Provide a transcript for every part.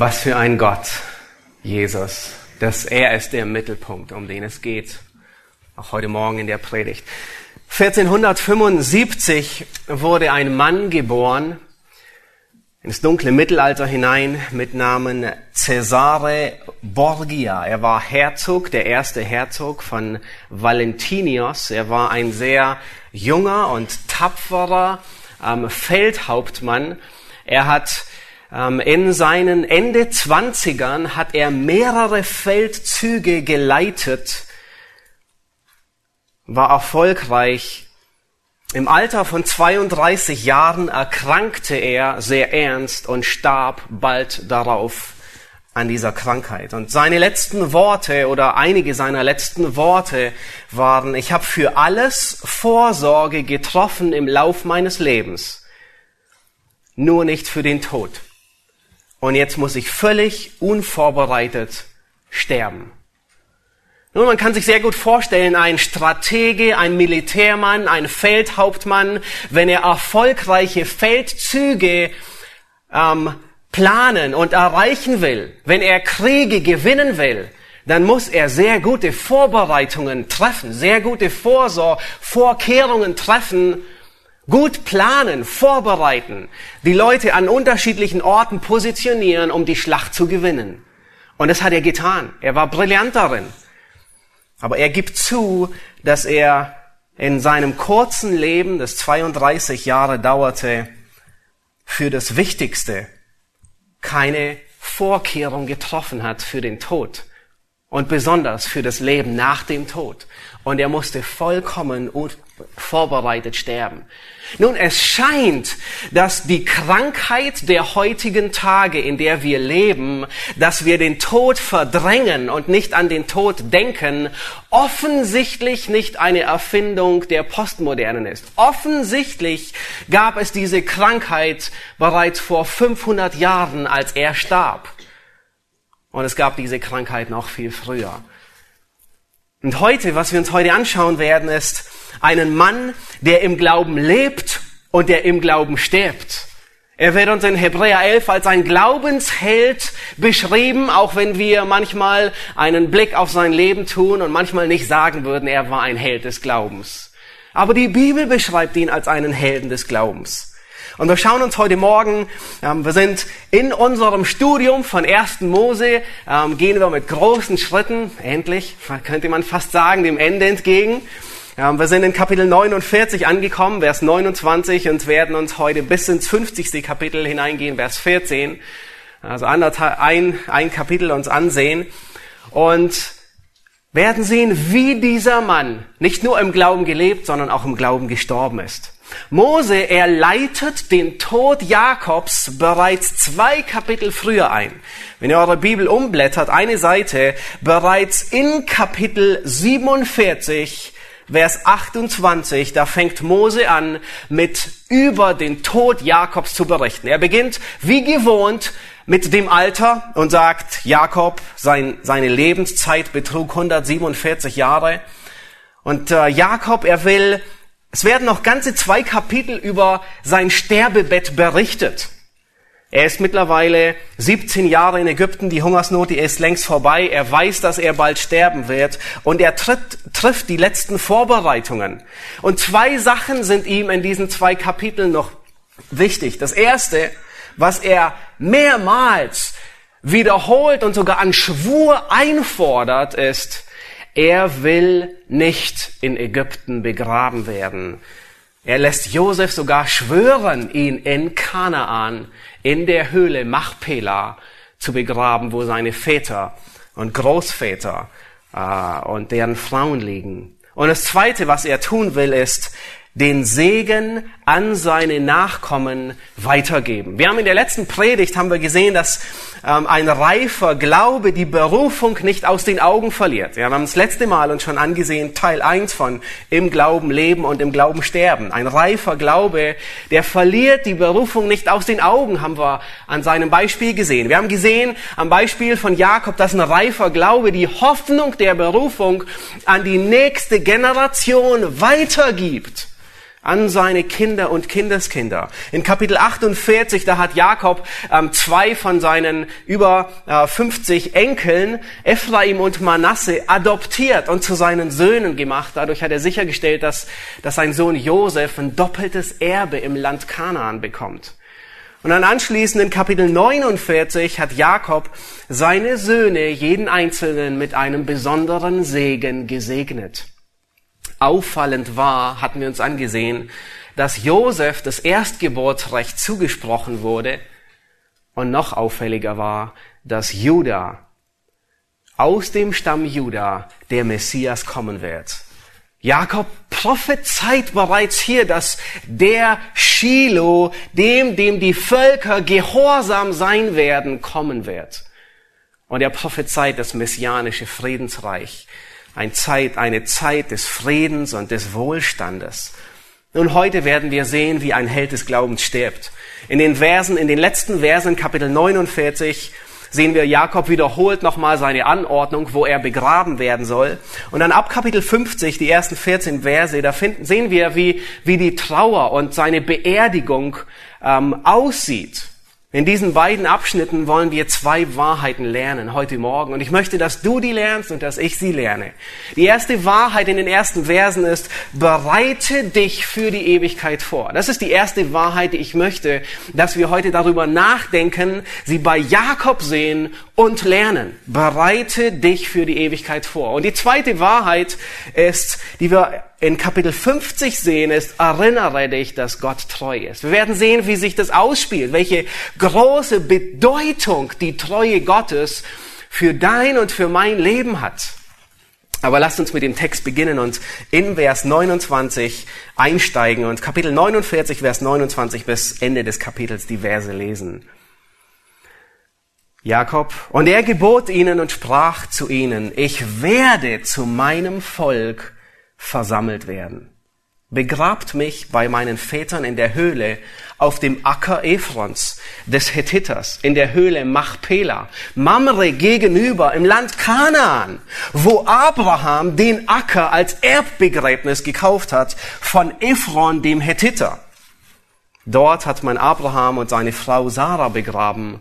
Was für ein Gott, Jesus, dass er ist der Mittelpunkt, um den es geht. Auch heute Morgen in der Predigt. 1475 wurde ein Mann geboren, ins dunkle Mittelalter hinein, mit Namen Cesare Borgia. Er war Herzog, der erste Herzog von Valentinios. Er war ein sehr junger und tapferer ähm, Feldhauptmann. Er hat in seinen Ende Zwanzigern hat er mehrere Feldzüge geleitet, war erfolgreich. Im Alter von 32 Jahren erkrankte er sehr ernst und starb bald darauf an dieser Krankheit. Und seine letzten Worte oder einige seiner letzten Worte waren, ich habe für alles Vorsorge getroffen im Lauf meines Lebens, nur nicht für den Tod und jetzt muss ich völlig unvorbereitet sterben. Nun, man kann sich sehr gut vorstellen, ein Stratege, ein Militärmann, ein Feldhauptmann, wenn er erfolgreiche Feldzüge ähm, planen und erreichen will, wenn er Kriege gewinnen will, dann muss er sehr gute Vorbereitungen treffen, sehr gute Vorsor Vorkehrungen treffen, Gut planen, vorbereiten, die Leute an unterschiedlichen Orten positionieren, um die Schlacht zu gewinnen. Und das hat er getan. Er war brillant darin. Aber er gibt zu, dass er in seinem kurzen Leben, das 32 Jahre dauerte, für das Wichtigste keine Vorkehrung getroffen hat für den Tod und besonders für das Leben nach dem Tod. Und er musste vollkommen vorbereitet sterben. Nun, es scheint, dass die Krankheit der heutigen Tage, in der wir leben, dass wir den Tod verdrängen und nicht an den Tod denken, offensichtlich nicht eine Erfindung der Postmodernen ist. Offensichtlich gab es diese Krankheit bereits vor 500 Jahren, als er starb. Und es gab diese Krankheit noch viel früher. Und heute, was wir uns heute anschauen werden, ist einen Mann, der im Glauben lebt und der im Glauben stirbt. Er wird uns in Hebräer 11 als ein Glaubensheld beschrieben, auch wenn wir manchmal einen Blick auf sein Leben tun und manchmal nicht sagen würden, er war ein Held des Glaubens. Aber die Bibel beschreibt ihn als einen Helden des Glaubens. Und wir schauen uns heute Morgen, ähm, wir sind in unserem Studium von 1. Mose, ähm, gehen wir mit großen Schritten, endlich, könnte man fast sagen, dem Ende entgegen. Ähm, wir sind in Kapitel 49 angekommen, Vers 29 und werden uns heute bis ins 50. Kapitel hineingehen, Vers 14. Also ein, ein Kapitel uns ansehen und werden sehen, wie dieser Mann nicht nur im Glauben gelebt, sondern auch im Glauben gestorben ist. Mose, er leitet den Tod Jakobs bereits zwei Kapitel früher ein. Wenn ihr eure Bibel umblättert, eine Seite, bereits in Kapitel 47, Vers 28, da fängt Mose an, mit über den Tod Jakobs zu berichten. Er beginnt, wie gewohnt, mit dem Alter und sagt, Jakob, sein, seine Lebenszeit betrug 147 Jahre. Und äh, Jakob, er will es werden noch ganze zwei Kapitel über sein Sterbebett berichtet. Er ist mittlerweile 17 Jahre in Ägypten, die Hungersnot, die ist längst vorbei. Er weiß, dass er bald sterben wird und er tritt, trifft die letzten Vorbereitungen. Und zwei Sachen sind ihm in diesen zwei Kapiteln noch wichtig. Das erste, was er mehrmals wiederholt und sogar an Schwur einfordert, ist, er will nicht in Ägypten begraben werden. Er lässt Josef sogar schwören, ihn in Kanaan, in der Höhle Machpela zu begraben, wo seine Väter und Großväter äh, und deren Frauen liegen. Und das Zweite, was er tun will, ist, den Segen an seine Nachkommen weitergeben. Wir haben in der letzten Predigt haben wir gesehen, dass ähm, ein reifer Glaube die Berufung nicht aus den Augen verliert. Ja, wir haben das letzte Mal uns schon angesehen, Teil 1 von im Glauben leben und im Glauben sterben. Ein reifer Glaube, der verliert die Berufung nicht aus den Augen, haben wir an seinem Beispiel gesehen. Wir haben gesehen am Beispiel von Jakob, dass ein reifer Glaube die Hoffnung der Berufung an die nächste Generation weitergibt an seine Kinder und Kindeskinder. In Kapitel 48, da hat Jakob ähm, zwei von seinen über äh, 50 Enkeln, Ephraim und Manasse, adoptiert und zu seinen Söhnen gemacht. Dadurch hat er sichergestellt, dass, dass sein Sohn Josef ein doppeltes Erbe im Land Kanaan bekommt. Und dann anschließend in Kapitel 49 hat Jakob seine Söhne, jeden einzelnen, mit einem besonderen Segen gesegnet auffallend war, hatten wir uns angesehen, dass Josef das Erstgeburtsrecht zugesprochen wurde und noch auffälliger war, dass Juda aus dem Stamm Juda der Messias kommen wird. Jakob prophezeit bereits hier, dass der Shiloh, dem, dem die Völker gehorsam sein werden, kommen wird. Und er prophezeit das messianische Friedensreich eine Zeit, eine Zeit des Friedens und des Wohlstandes. Nun, heute werden wir sehen, wie ein Held des Glaubens stirbt. In den Versen, in den letzten Versen, Kapitel 49, sehen wir, Jakob wiederholt nochmal seine Anordnung, wo er begraben werden soll. Und dann ab Kapitel 50, die ersten 14 Verse, da finden, sehen wir, wie, wie die Trauer und seine Beerdigung ähm, aussieht. In diesen beiden Abschnitten wollen wir zwei Wahrheiten lernen heute Morgen. Und ich möchte, dass du die lernst und dass ich sie lerne. Die erste Wahrheit in den ersten Versen ist, bereite dich für die Ewigkeit vor. Das ist die erste Wahrheit, die ich möchte, dass wir heute darüber nachdenken, sie bei Jakob sehen und lernen. Bereite dich für die Ewigkeit vor. Und die zweite Wahrheit ist, die wir in Kapitel 50 sehen, ist, erinnere dich, dass Gott treu ist. Wir werden sehen, wie sich das ausspielt, welche große Bedeutung die Treue Gottes für dein und für mein Leben hat. Aber lasst uns mit dem Text beginnen und in Vers 29 einsteigen und Kapitel 49, Vers 29 bis Ende des Kapitels die Verse lesen. Jakob, und er gebot ihnen und sprach zu ihnen, ich werde zu meinem Volk versammelt werden. Begrabt mich bei meinen Vätern in der Höhle auf dem Acker Ephrons des Hethiters, in der Höhle Machpela, Mamre gegenüber im Land Kanaan, wo Abraham den Acker als Erbbegräbnis gekauft hat von Ephron dem Hethiter. Dort hat man Abraham und seine Frau Sarah begraben,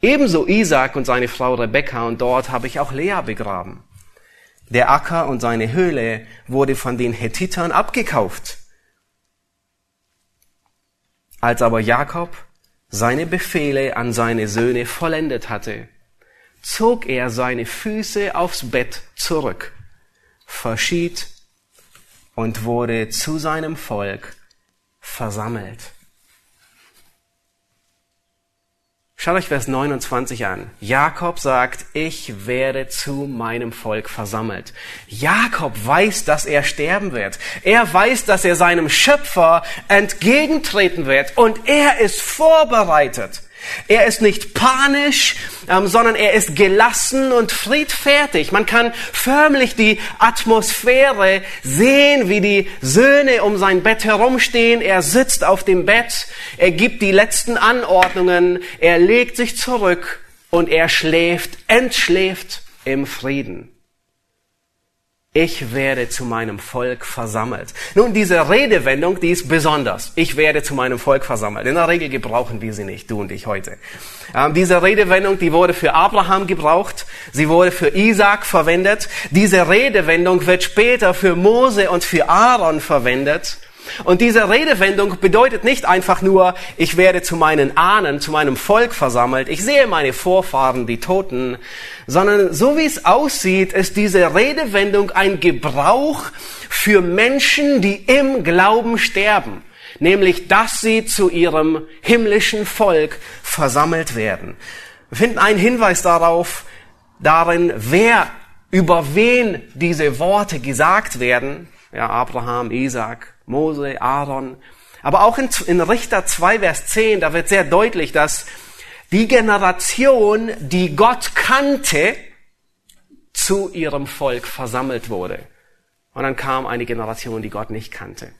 ebenso Isaac und seine Frau Rebekka und dort habe ich auch Lea begraben. Der Acker und seine Höhle wurde von den Hethitern abgekauft. Als aber Jakob seine Befehle an seine Söhne vollendet hatte, zog er seine Füße aufs Bett zurück, verschied und wurde zu seinem Volk versammelt. Schaut euch Vers 29 an. Jakob sagt, ich werde zu meinem Volk versammelt. Jakob weiß, dass er sterben wird. Er weiß, dass er seinem Schöpfer entgegentreten wird und er ist vorbereitet. Er ist nicht panisch, ähm, sondern er ist gelassen und friedfertig. Man kann förmlich die Atmosphäre sehen, wie die Söhne um sein Bett herumstehen. Er sitzt auf dem Bett, er gibt die letzten Anordnungen, er legt sich zurück und er schläft, entschläft im Frieden ich werde zu meinem Volk versammelt. Nun, diese Redewendung, die ist besonders. Ich werde zu meinem Volk versammelt. In der Regel gebrauchen wir sie nicht, du und ich heute. Ähm, diese Redewendung, die wurde für Abraham gebraucht. Sie wurde für Isaac verwendet. Diese Redewendung wird später für Mose und für Aaron verwendet. Und diese Redewendung bedeutet nicht einfach nur, ich werde zu meinen Ahnen, zu meinem Volk versammelt, ich sehe meine Vorfahren, die Toten, sondern so wie es aussieht, ist diese Redewendung ein Gebrauch für Menschen, die im Glauben sterben, nämlich dass sie zu ihrem himmlischen Volk versammelt werden. Wir finden einen Hinweis darauf, darin, wer über wen diese Worte gesagt werden. Ja, Abraham, Isaac, Mose, Aaron. Aber auch in, in Richter 2, Vers 10, da wird sehr deutlich, dass die Generation, die Gott kannte, zu ihrem Volk versammelt wurde. Und dann kam eine Generation, die Gott nicht kannte.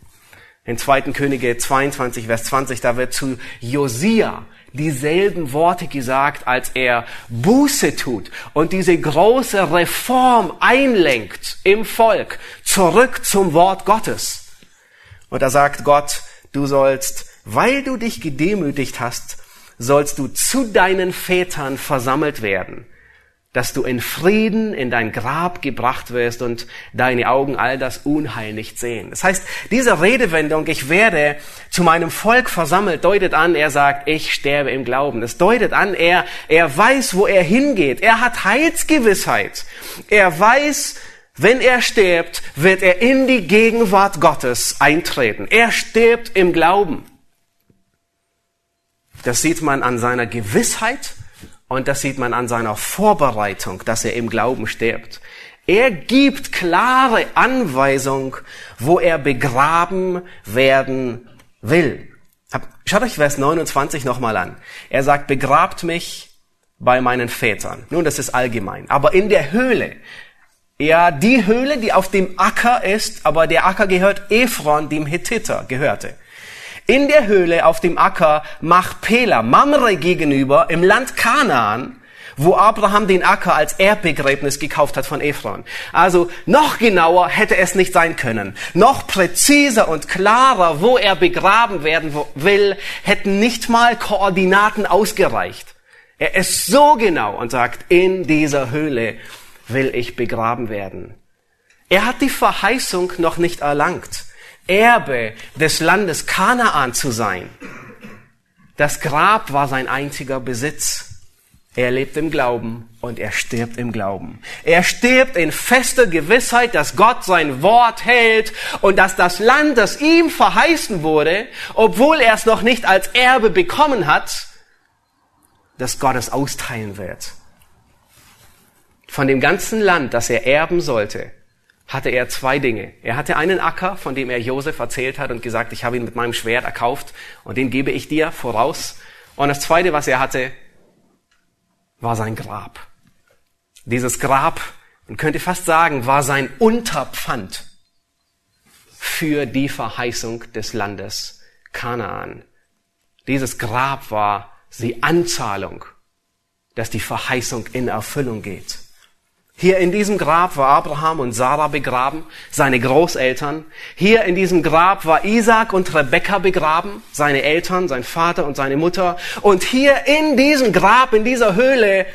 In 2. Könige 22, Vers 20, da wird zu Josia dieselben Worte gesagt, als er Buße tut und diese große Reform einlenkt im Volk zurück zum Wort Gottes. Und da sagt Gott, du sollst, weil du dich gedemütigt hast, sollst du zu deinen Vätern versammelt werden dass du in Frieden in dein Grab gebracht wirst und deine Augen all das Unheil nicht sehen. Das heißt, diese Redewendung, ich werde zu meinem Volk versammelt, deutet an, er sagt, ich sterbe im Glauben. Das deutet an, er, er weiß, wo er hingeht. Er hat Heilsgewissheit. Er weiß, wenn er stirbt, wird er in die Gegenwart Gottes eintreten. Er stirbt im Glauben. Das sieht man an seiner Gewissheit und das sieht man an seiner Vorbereitung, dass er im Glauben stirbt. Er gibt klare Anweisung, wo er begraben werden will. Schaut euch Vers 29 nochmal an. Er sagt, begrabt mich bei meinen Vätern. Nun, das ist allgemein. Aber in der Höhle, ja, die Höhle, die auf dem Acker ist, aber der Acker gehört Ephron, dem Hethiter, gehörte in der Höhle auf dem Acker Machpela, Mamre gegenüber im Land Kanaan, wo Abraham den Acker als Erbbegräbnis gekauft hat von Ephron. Also noch genauer hätte es nicht sein können. Noch präziser und klarer, wo er begraben werden will, hätten nicht mal Koordinaten ausgereicht. Er ist so genau und sagt, in dieser Höhle will ich begraben werden. Er hat die Verheißung noch nicht erlangt. Erbe des Landes Kanaan zu sein. Das Grab war sein einziger Besitz. Er lebt im Glauben und er stirbt im Glauben. Er stirbt in fester Gewissheit, dass Gott sein Wort hält und dass das Land, das ihm verheißen wurde, obwohl er es noch nicht als Erbe bekommen hat, dass Gott es austeilen wird. Von dem ganzen Land, das er erben sollte, hatte er zwei Dinge. Er hatte einen Acker, von dem er Josef erzählt hat und gesagt, ich habe ihn mit meinem Schwert erkauft und den gebe ich dir voraus. Und das zweite, was er hatte, war sein Grab. Dieses Grab, man könnte fast sagen, war sein Unterpfand für die Verheißung des Landes Kanaan. Dieses Grab war die Anzahlung, dass die Verheißung in Erfüllung geht. Hier in diesem Grab war Abraham und Sarah begraben, seine Großeltern. Hier in diesem Grab war Isaac und Rebekka begraben, seine Eltern, sein Vater und seine Mutter. Und hier in diesem Grab, in dieser Höhle,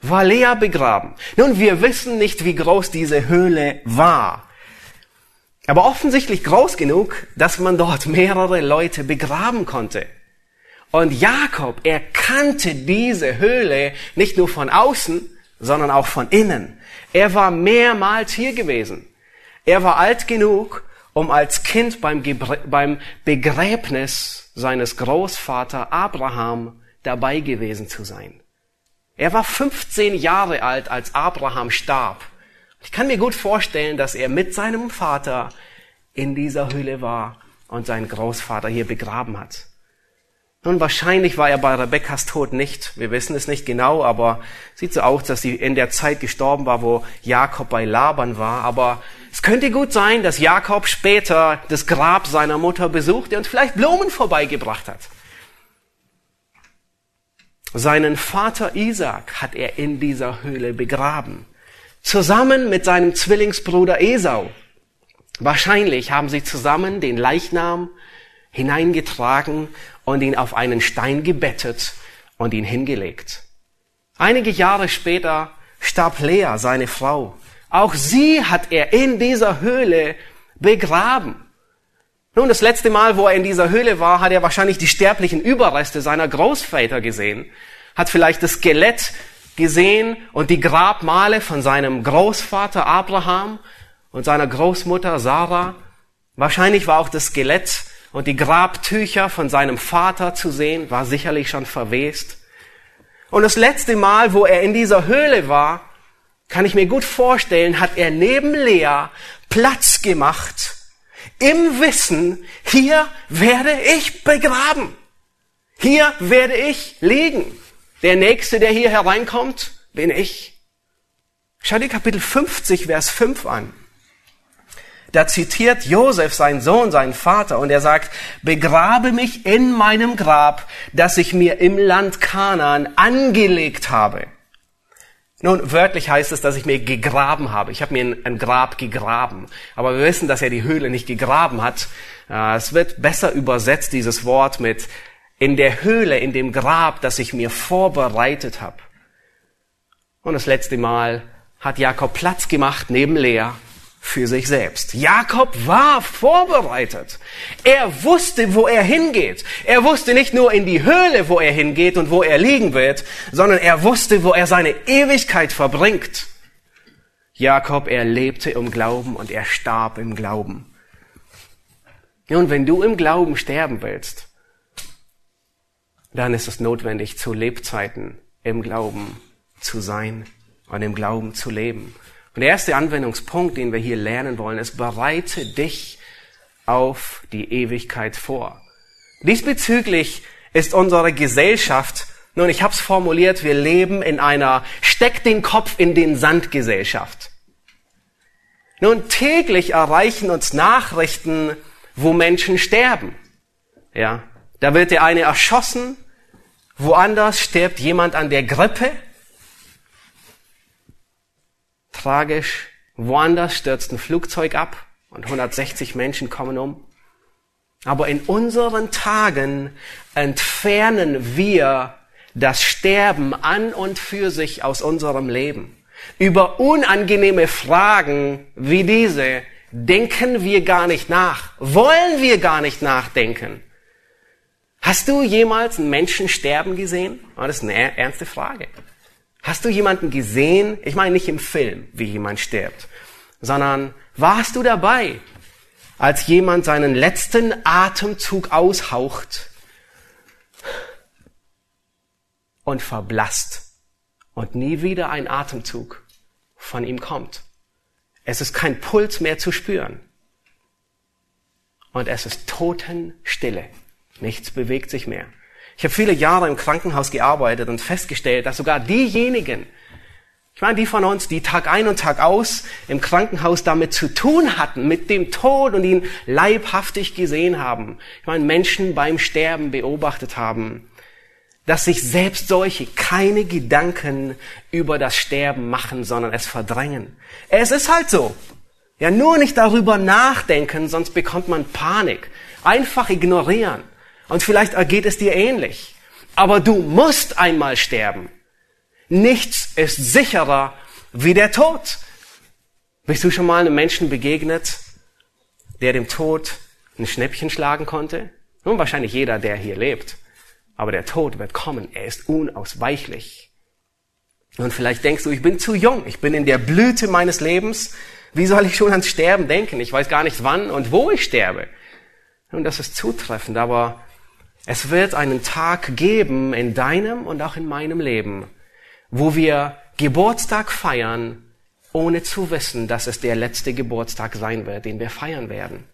war Lea begraben. Nun, wir wissen nicht, wie groß diese Höhle war. Aber offensichtlich groß genug, dass man dort mehrere Leute begraben konnte. Und Jakob erkannte diese Höhle nicht nur von außen, sondern auch von innen. Er war mehrmals hier gewesen. Er war alt genug, um als Kind beim, beim Begräbnis seines Großvater Abraham dabei gewesen zu sein. Er war 15 Jahre alt, als Abraham starb. Ich kann mir gut vorstellen, dass er mit seinem Vater in dieser Höhle war und seinen Großvater hier begraben hat. Nun, wahrscheinlich war er bei Rebekkas Tod nicht. Wir wissen es nicht genau, aber sieht so aus, dass sie in der Zeit gestorben war, wo Jakob bei Laban war. Aber es könnte gut sein, dass Jakob später das Grab seiner Mutter besuchte und vielleicht Blumen vorbeigebracht hat. Seinen Vater Isaac hat er in dieser Höhle begraben. Zusammen mit seinem Zwillingsbruder Esau. Wahrscheinlich haben sie zusammen den Leichnam hineingetragen und ihn auf einen Stein gebettet und ihn hingelegt. Einige Jahre später starb Lea, seine Frau. Auch sie hat er in dieser Höhle begraben. Nun, das letzte Mal, wo er in dieser Höhle war, hat er wahrscheinlich die sterblichen Überreste seiner Großväter gesehen, hat vielleicht das Skelett gesehen und die Grabmale von seinem Großvater Abraham und seiner Großmutter Sarah. Wahrscheinlich war auch das Skelett und die Grabtücher von seinem Vater zu sehen, war sicherlich schon verwest. Und das letzte Mal, wo er in dieser Höhle war, kann ich mir gut vorstellen, hat er neben Lea Platz gemacht Im Wissen, hier werde ich begraben. Hier werde ich liegen. Der Nächste, der hier hereinkommt, bin ich. Schau dir Kapitel 50, Vers 5 an. Da zitiert Josef seinen Sohn, seinen Vater, und er sagt, begrabe mich in meinem Grab, das ich mir im Land Kanaan angelegt habe. Nun, wörtlich heißt es, dass ich mir gegraben habe. Ich habe mir ein, Grab gegraben. Aber wir wissen, dass er die Höhle nicht gegraben hat. Äh, es wird besser übersetzt, dieses Wort mit in der Höhle, in dem Grab, das ich mir vorbereitet habe. Und das letzte Mal hat Jakob Platz gemacht neben Lea für sich selbst. Jakob war vorbereitet. Er wusste, wo er hingeht. Er wusste nicht nur in die Höhle, wo er hingeht und wo er liegen wird, sondern er wusste, wo er seine Ewigkeit verbringt. Jakob, er lebte im Glauben und er starb im Glauben. Und wenn du im Glauben sterben willst, dann ist es notwendig, zu Lebzeiten im Glauben zu sein und im Glauben zu leben. Und der erste Anwendungspunkt, den wir hier lernen wollen, ist, bereite dich auf die Ewigkeit vor. Diesbezüglich ist unsere Gesellschaft, nun, ich habe es formuliert, wir leben in einer Steck den Kopf in den Sand Gesellschaft. Nun, täglich erreichen uns Nachrichten, wo Menschen sterben. Ja, da wird der eine erschossen, woanders stirbt jemand an der Grippe, tragisch. Woanders stürzt ein Flugzeug ab und 160 Menschen kommen um. Aber in unseren Tagen entfernen wir das Sterben an und für sich aus unserem Leben. Über unangenehme Fragen wie diese denken wir gar nicht nach, wollen wir gar nicht nachdenken. Hast du jemals einen Menschen sterben gesehen? Das ist eine ernste Frage. Hast du jemanden gesehen? Ich meine nicht im Film, wie jemand stirbt, sondern warst du dabei, als jemand seinen letzten Atemzug aushaucht und verblasst und nie wieder ein Atemzug von ihm kommt? Es ist kein Puls mehr zu spüren. Und es ist Totenstille. Nichts bewegt sich mehr. Ich habe viele Jahre im Krankenhaus gearbeitet und festgestellt, dass sogar diejenigen, ich meine, die von uns, die Tag ein und Tag aus im Krankenhaus damit zu tun hatten, mit dem Tod und ihn leibhaftig gesehen haben, ich meine, Menschen beim Sterben beobachtet haben, dass sich selbst solche keine Gedanken über das Sterben machen, sondern es verdrängen. Es ist halt so. Ja, nur nicht darüber nachdenken, sonst bekommt man Panik. Einfach ignorieren. Und vielleicht ergeht es dir ähnlich. Aber du musst einmal sterben. Nichts ist sicherer wie der Tod. Bist du schon mal einem Menschen begegnet, der dem Tod ein Schnäppchen schlagen konnte? Nun, wahrscheinlich jeder, der hier lebt. Aber der Tod wird kommen. Er ist unausweichlich. Und vielleicht denkst du, ich bin zu jung. Ich bin in der Blüte meines Lebens. Wie soll ich schon ans Sterben denken? Ich weiß gar nicht wann und wo ich sterbe. Nun, das ist zutreffend, aber es wird einen Tag geben in deinem und auch in meinem Leben, wo wir Geburtstag feiern, ohne zu wissen, dass es der letzte Geburtstag sein wird, den wir feiern werden.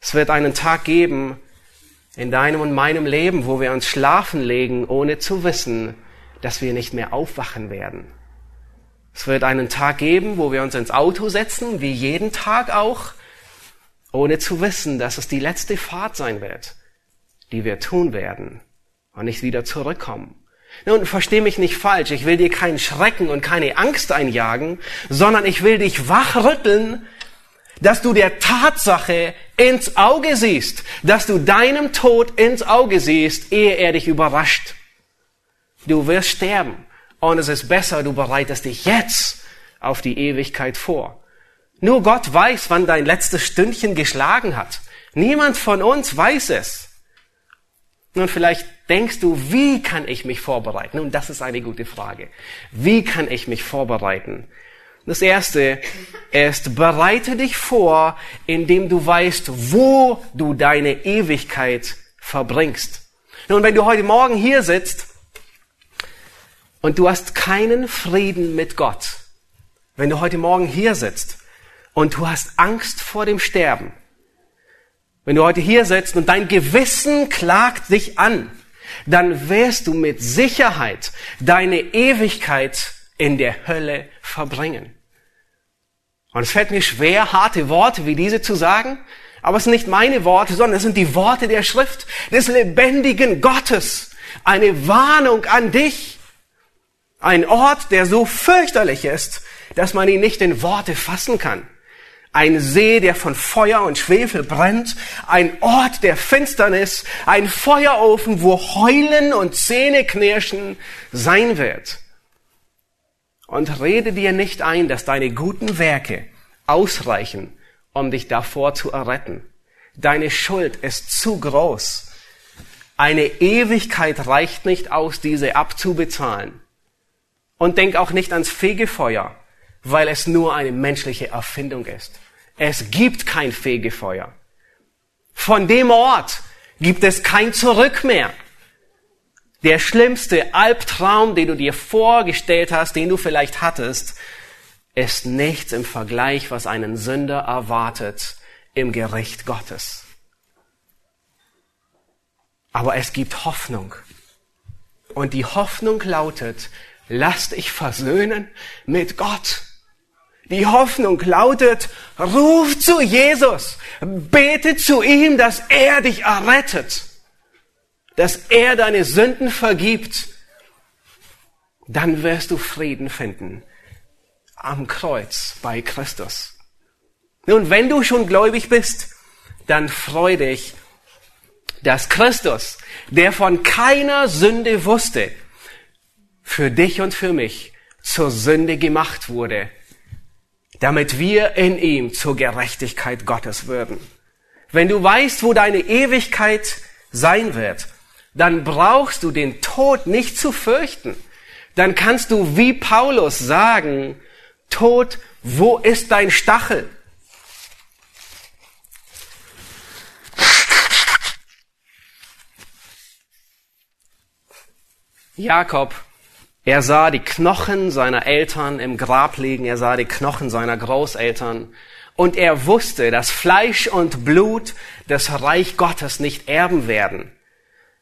Es wird einen Tag geben in deinem und meinem Leben, wo wir uns schlafen legen, ohne zu wissen, dass wir nicht mehr aufwachen werden. Es wird einen Tag geben, wo wir uns ins Auto setzen, wie jeden Tag auch, ohne zu wissen, dass es die letzte Fahrt sein wird die wir tun werden und nicht wieder zurückkommen. Nun, versteh mich nicht falsch, ich will dir keinen Schrecken und keine Angst einjagen, sondern ich will dich wachrütteln, dass du der Tatsache ins Auge siehst, dass du deinem Tod ins Auge siehst, ehe er dich überrascht. Du wirst sterben und es ist besser, du bereitest dich jetzt auf die Ewigkeit vor. Nur Gott weiß, wann dein letztes Stündchen geschlagen hat. Niemand von uns weiß es. Nun, vielleicht denkst du, wie kann ich mich vorbereiten? Nun, das ist eine gute Frage. Wie kann ich mich vorbereiten? Das erste ist, bereite dich vor, indem du weißt, wo du deine Ewigkeit verbringst. Nun, wenn du heute Morgen hier sitzt und du hast keinen Frieden mit Gott, wenn du heute Morgen hier sitzt und du hast Angst vor dem Sterben, wenn du heute hier sitzt und dein Gewissen klagt dich an, dann wirst du mit Sicherheit deine Ewigkeit in der Hölle verbringen. Und es fällt mir schwer, harte Worte wie diese zu sagen, aber es sind nicht meine Worte, sondern es sind die Worte der Schrift, des lebendigen Gottes. Eine Warnung an dich. Ein Ort, der so fürchterlich ist, dass man ihn nicht in Worte fassen kann. Ein See, der von Feuer und Schwefel brennt, ein Ort der Finsternis, ein Feuerofen, wo Heulen und Zähneknirschen sein wird. Und rede dir nicht ein, dass deine guten Werke ausreichen, um dich davor zu erretten. Deine Schuld ist zu groß. Eine Ewigkeit reicht nicht aus, diese abzubezahlen. Und denk auch nicht ans Fegefeuer, weil es nur eine menschliche Erfindung ist. Es gibt kein Fegefeuer. Von dem Ort gibt es kein Zurück mehr. Der schlimmste Albtraum, den du dir vorgestellt hast, den du vielleicht hattest, ist nichts im Vergleich, was einen Sünder erwartet im Gericht Gottes. Aber es gibt Hoffnung. Und die Hoffnung lautet, lass dich versöhnen mit Gott. Die Hoffnung lautet, ruf zu Jesus, bete zu ihm, dass er dich errettet, dass er deine Sünden vergibt. Dann wirst du Frieden finden am Kreuz bei Christus. Nun, wenn du schon gläubig bist, dann freu dich, dass Christus, der von keiner Sünde wusste, für dich und für mich zur Sünde gemacht wurde, damit wir in ihm zur Gerechtigkeit Gottes würden. Wenn du weißt, wo deine Ewigkeit sein wird, dann brauchst du den Tod nicht zu fürchten. Dann kannst du wie Paulus sagen, Tod, wo ist dein Stachel? Jakob, er sah die Knochen seiner Eltern im Grab liegen, er sah die Knochen seiner Großeltern und er wusste, dass Fleisch und Blut das Reich Gottes nicht erben werden.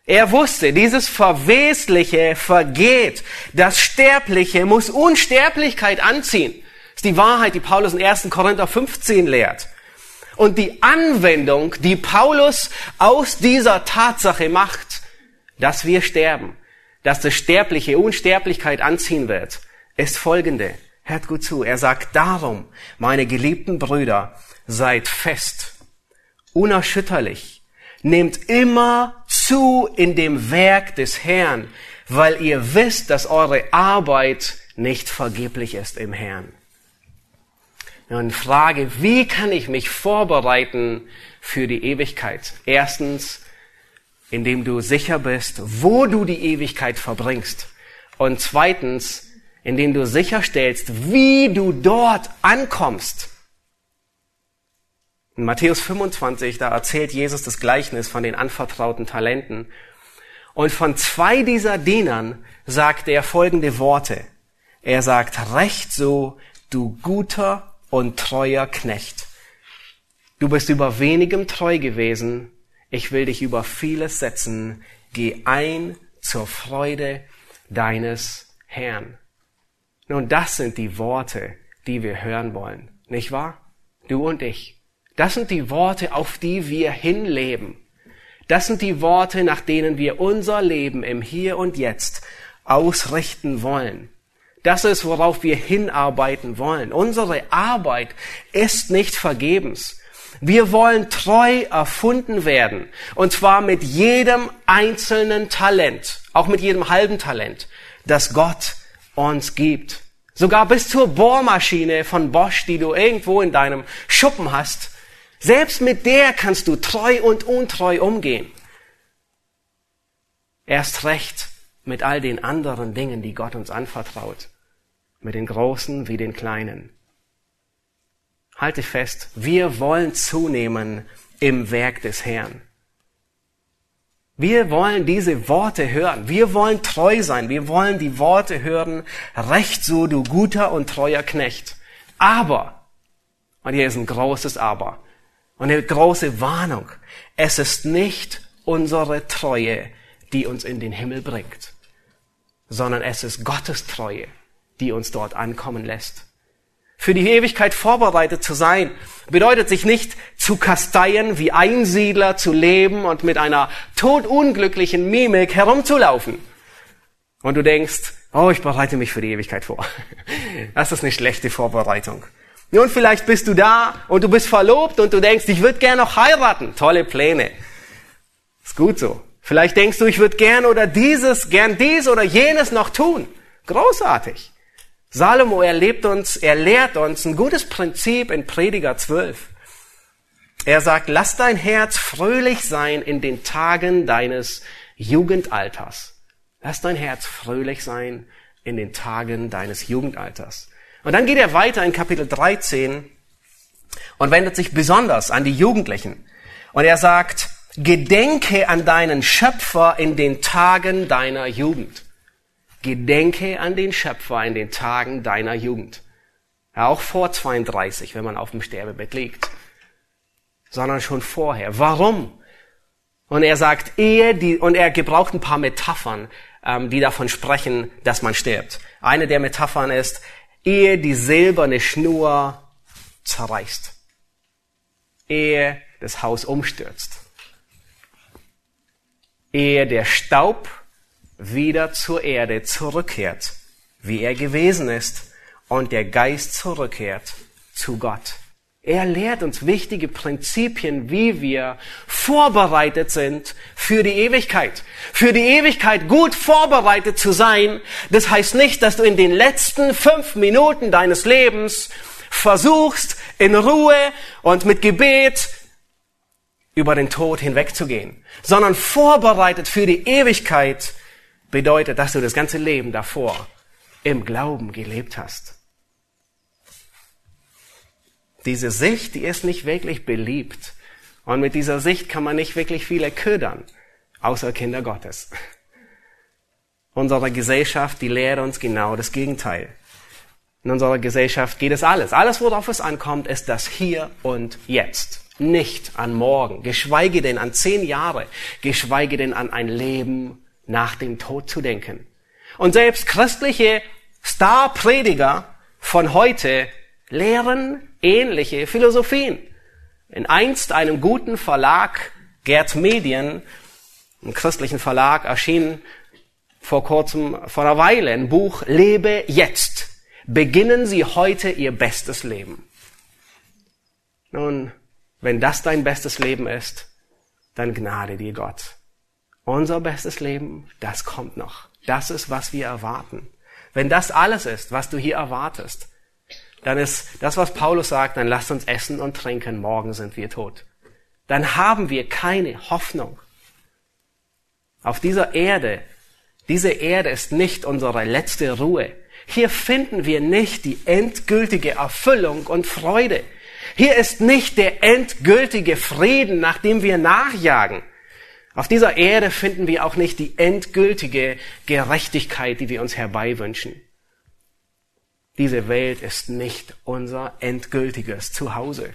Er wusste, dieses Verwesliche vergeht. Das Sterbliche muss Unsterblichkeit anziehen. Das ist die Wahrheit, die Paulus in 1. Korinther 15 lehrt. Und die Anwendung, die Paulus aus dieser Tatsache macht, dass wir sterben, dass das Sterbliche Unsterblichkeit anziehen wird, ist folgende. Hört gut zu. Er sagt darum, meine geliebten Brüder, seid fest, unerschütterlich, Nehmt immer zu in dem Werk des Herrn, weil ihr wisst, dass eure Arbeit nicht vergeblich ist im Herrn. Nun Frage, wie kann ich mich vorbereiten für die Ewigkeit? Erstens, indem du sicher bist, wo du die Ewigkeit verbringst. Und zweitens, indem du sicherstellst, wie du dort ankommst. In Matthäus 25, da erzählt Jesus das Gleichnis von den anvertrauten Talenten. Und von zwei dieser Dienern sagt er folgende Worte. Er sagt, recht so, du guter und treuer Knecht. Du bist über wenigem treu gewesen. Ich will dich über vieles setzen. Geh ein zur Freude deines Herrn. Nun, das sind die Worte, die wir hören wollen. Nicht wahr? Du und ich. Das sind die Worte, auf die wir hinleben. Das sind die Worte, nach denen wir unser Leben im Hier und Jetzt ausrichten wollen. Das ist, worauf wir hinarbeiten wollen. Unsere Arbeit ist nicht vergebens. Wir wollen treu erfunden werden. Und zwar mit jedem einzelnen Talent, auch mit jedem halben Talent, das Gott uns gibt. Sogar bis zur Bohrmaschine von Bosch, die du irgendwo in deinem Schuppen hast, selbst mit der kannst du treu und untreu umgehen. Erst recht mit all den anderen Dingen, die Gott uns anvertraut. Mit den großen wie den kleinen. Halte fest, wir wollen zunehmen im Werk des Herrn. Wir wollen diese Worte hören. Wir wollen treu sein. Wir wollen die Worte hören. Recht so, du guter und treuer Knecht. Aber, und hier ist ein großes Aber, Und eine große Warnung. Es ist nicht unsere Treue, die uns in den Himmel bringt, sondern es ist Gottes Treue, die uns dort ankommen lässt. Für die Ewigkeit vorbereitet zu sein, bedeutet sich nicht zu kasteien, wie Einsiedler zu leben und mit einer todunglücklichen Mimik herumzulaufen. Und du denkst, oh, ich bereite mich für die Ewigkeit vor. Das ist eine schlechte Vorbereitung. Nun, vielleicht bist du da und du bist verlobt und du denkst, ich würde gern noch heiraten. Tolle Pläne. Ist gut so. Vielleicht denkst du, ich würde gern oder dieses, gern dies oder jenes noch tun. Großartig. Salomo erlebt uns, er lehrt uns ein gutes Prinzip in Prediger 12. Er sagt, lass dein Herz fröhlich sein in den Tagen deines Jugendalters. Lass dein Herz fröhlich sein in den Tagen deines Jugendalters. Und dann geht er weiter in Kapitel 13 und wendet sich besonders an die Jugendlichen. Und er sagt, Gedenke an deinen Schöpfer in den Tagen deiner Jugend. Gedenke an den Schöpfer in den Tagen deiner Jugend. Ja, auch vor 32, wenn man auf dem Sterbebett liegt. Sondern schon vorher. Warum? Und er sagt, ehe die, und er gebraucht ein paar Metaphern, ähm, die davon sprechen, dass man stirbt. Eine der Metaphern ist, ehe die silberne Schnur zerreißt, ehe das Haus umstürzt, ehe der Staub wieder zur Erde zurückkehrt, wie er gewesen ist, und der Geist zurückkehrt zu Gott. Er lehrt uns wichtige Prinzipien, wie wir vorbereitet sind für die Ewigkeit. Für die Ewigkeit gut vorbereitet zu sein, das heißt nicht, dass du in den letzten fünf Minuten deines Lebens versuchst, in Ruhe und mit Gebet über den Tod hinwegzugehen, sondern vorbereitet für die Ewigkeit bedeutet, dass du das ganze Leben davor im Glauben gelebt hast. Diese Sicht, die ist nicht wirklich beliebt. Und mit dieser Sicht kann man nicht wirklich viele ködern, außer Kinder Gottes. Unsere Gesellschaft, die lehrt uns genau das Gegenteil. In unserer Gesellschaft geht es alles. Alles, worauf es ankommt, ist das Hier und Jetzt. Nicht an morgen, geschweige denn an zehn Jahre, geschweige denn an ein Leben nach dem Tod zu denken. Und selbst christliche Starprediger von heute lehren ähnliche Philosophien. In einst einem guten Verlag, Gerd Medien, einem christlichen Verlag, erschien vor kurzem, vor einer Weile ein Buch Lebe jetzt. Beginnen Sie heute Ihr bestes Leben. Nun, wenn das dein bestes Leben ist, dann gnade dir Gott. Unser bestes Leben, das kommt noch. Das ist, was wir erwarten. Wenn das alles ist, was du hier erwartest, dann ist das, was Paulus sagt, dann lasst uns essen und trinken, morgen sind wir tot. Dann haben wir keine Hoffnung. Auf dieser Erde, diese Erde ist nicht unsere letzte Ruhe. Hier finden wir nicht die endgültige Erfüllung und Freude. Hier ist nicht der endgültige Frieden, nach dem wir nachjagen. Auf dieser Erde finden wir auch nicht die endgültige Gerechtigkeit, die wir uns herbeiwünschen. Diese Welt ist nicht unser endgültiges Zuhause.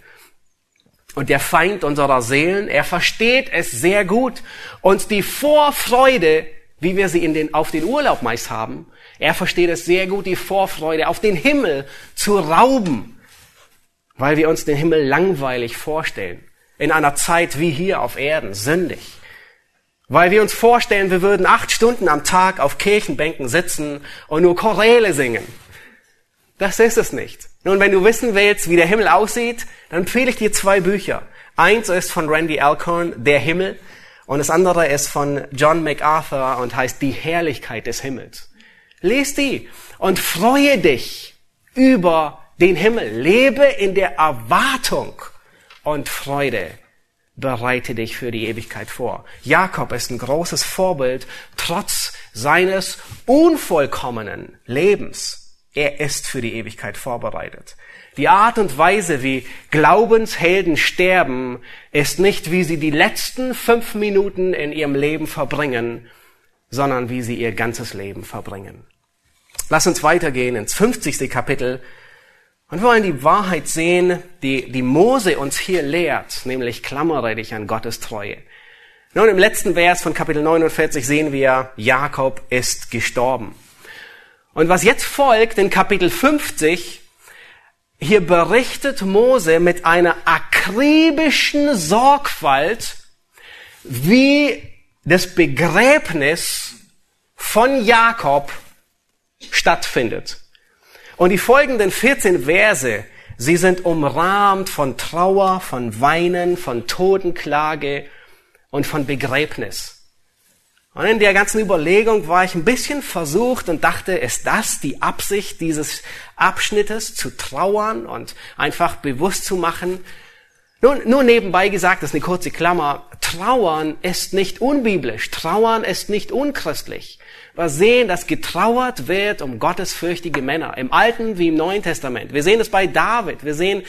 Und der Feind unserer Seelen, er versteht es sehr gut, uns die Vorfreude, wie wir sie in den, auf den Urlaub meist haben, er versteht es sehr gut, die Vorfreude auf den Himmel zu rauben, weil wir uns den Himmel langweilig vorstellen. In einer Zeit wie hier auf Erden, sündig. Weil wir uns vorstellen, wir würden acht Stunden am Tag auf Kirchenbänken sitzen und nur Choräle singen das ist es nicht. Nun, wenn du wissen willst, wie der Himmel aussieht, dann empfehle ich dir zwei Bücher. Eins ist von Randy Alcorn, Der Himmel, und das andere ist von John MacArthur und heißt Die Herrlichkeit des Himmels. Lies die und freue dich über den Himmel. Lebe in der Erwartung und Freude. Bereite dich für die Ewigkeit vor. Jakob ist ein großes Vorbild, trotz seines unvollkommenen Lebens. Er ist für die Ewigkeit vorbereitet. Die Art und Weise, wie Glaubenshelden sterben, ist nicht, wie sie die letzten fünf Minuten in ihrem Leben verbringen, sondern wie sie ihr ganzes Leben verbringen. Lass uns weitergehen ins 50. Kapitel Und wir wollen die Wahrheit sehen, die, die Mose uns hier lehrt, nämlich klammere dich an Gottes Treue. Nun, im letzten Vers von Kapitel 49 sehen wir, Jakob ist gestorben. Und was jetzt folgt in Kapitel 50, hier berichtet Mose mit einer akribischen Sorgfalt, wie das Begräbnis von Jakob stattfindet. Und die folgenden 14 Verse, sie sind umrahmt von Trauer, von Weinen, von Totenklage und von Begräbnis. Und in der ganzen Überlegung war ich ein bisschen versucht und dachte, ist das die Absicht dieses Abschnittes, zu trauern und einfach bewusst zu machen? Nun, nur nebenbei gesagt, das ist eine kurze Klammer, Trauern ist nicht unbiblisch, Trauern ist nicht unchristlich. Wir sehen, dass getrauert wird um gottesfürchtige Männer, im Alten wie im Neuen Testament. Wir sehen es bei David, wir sehen,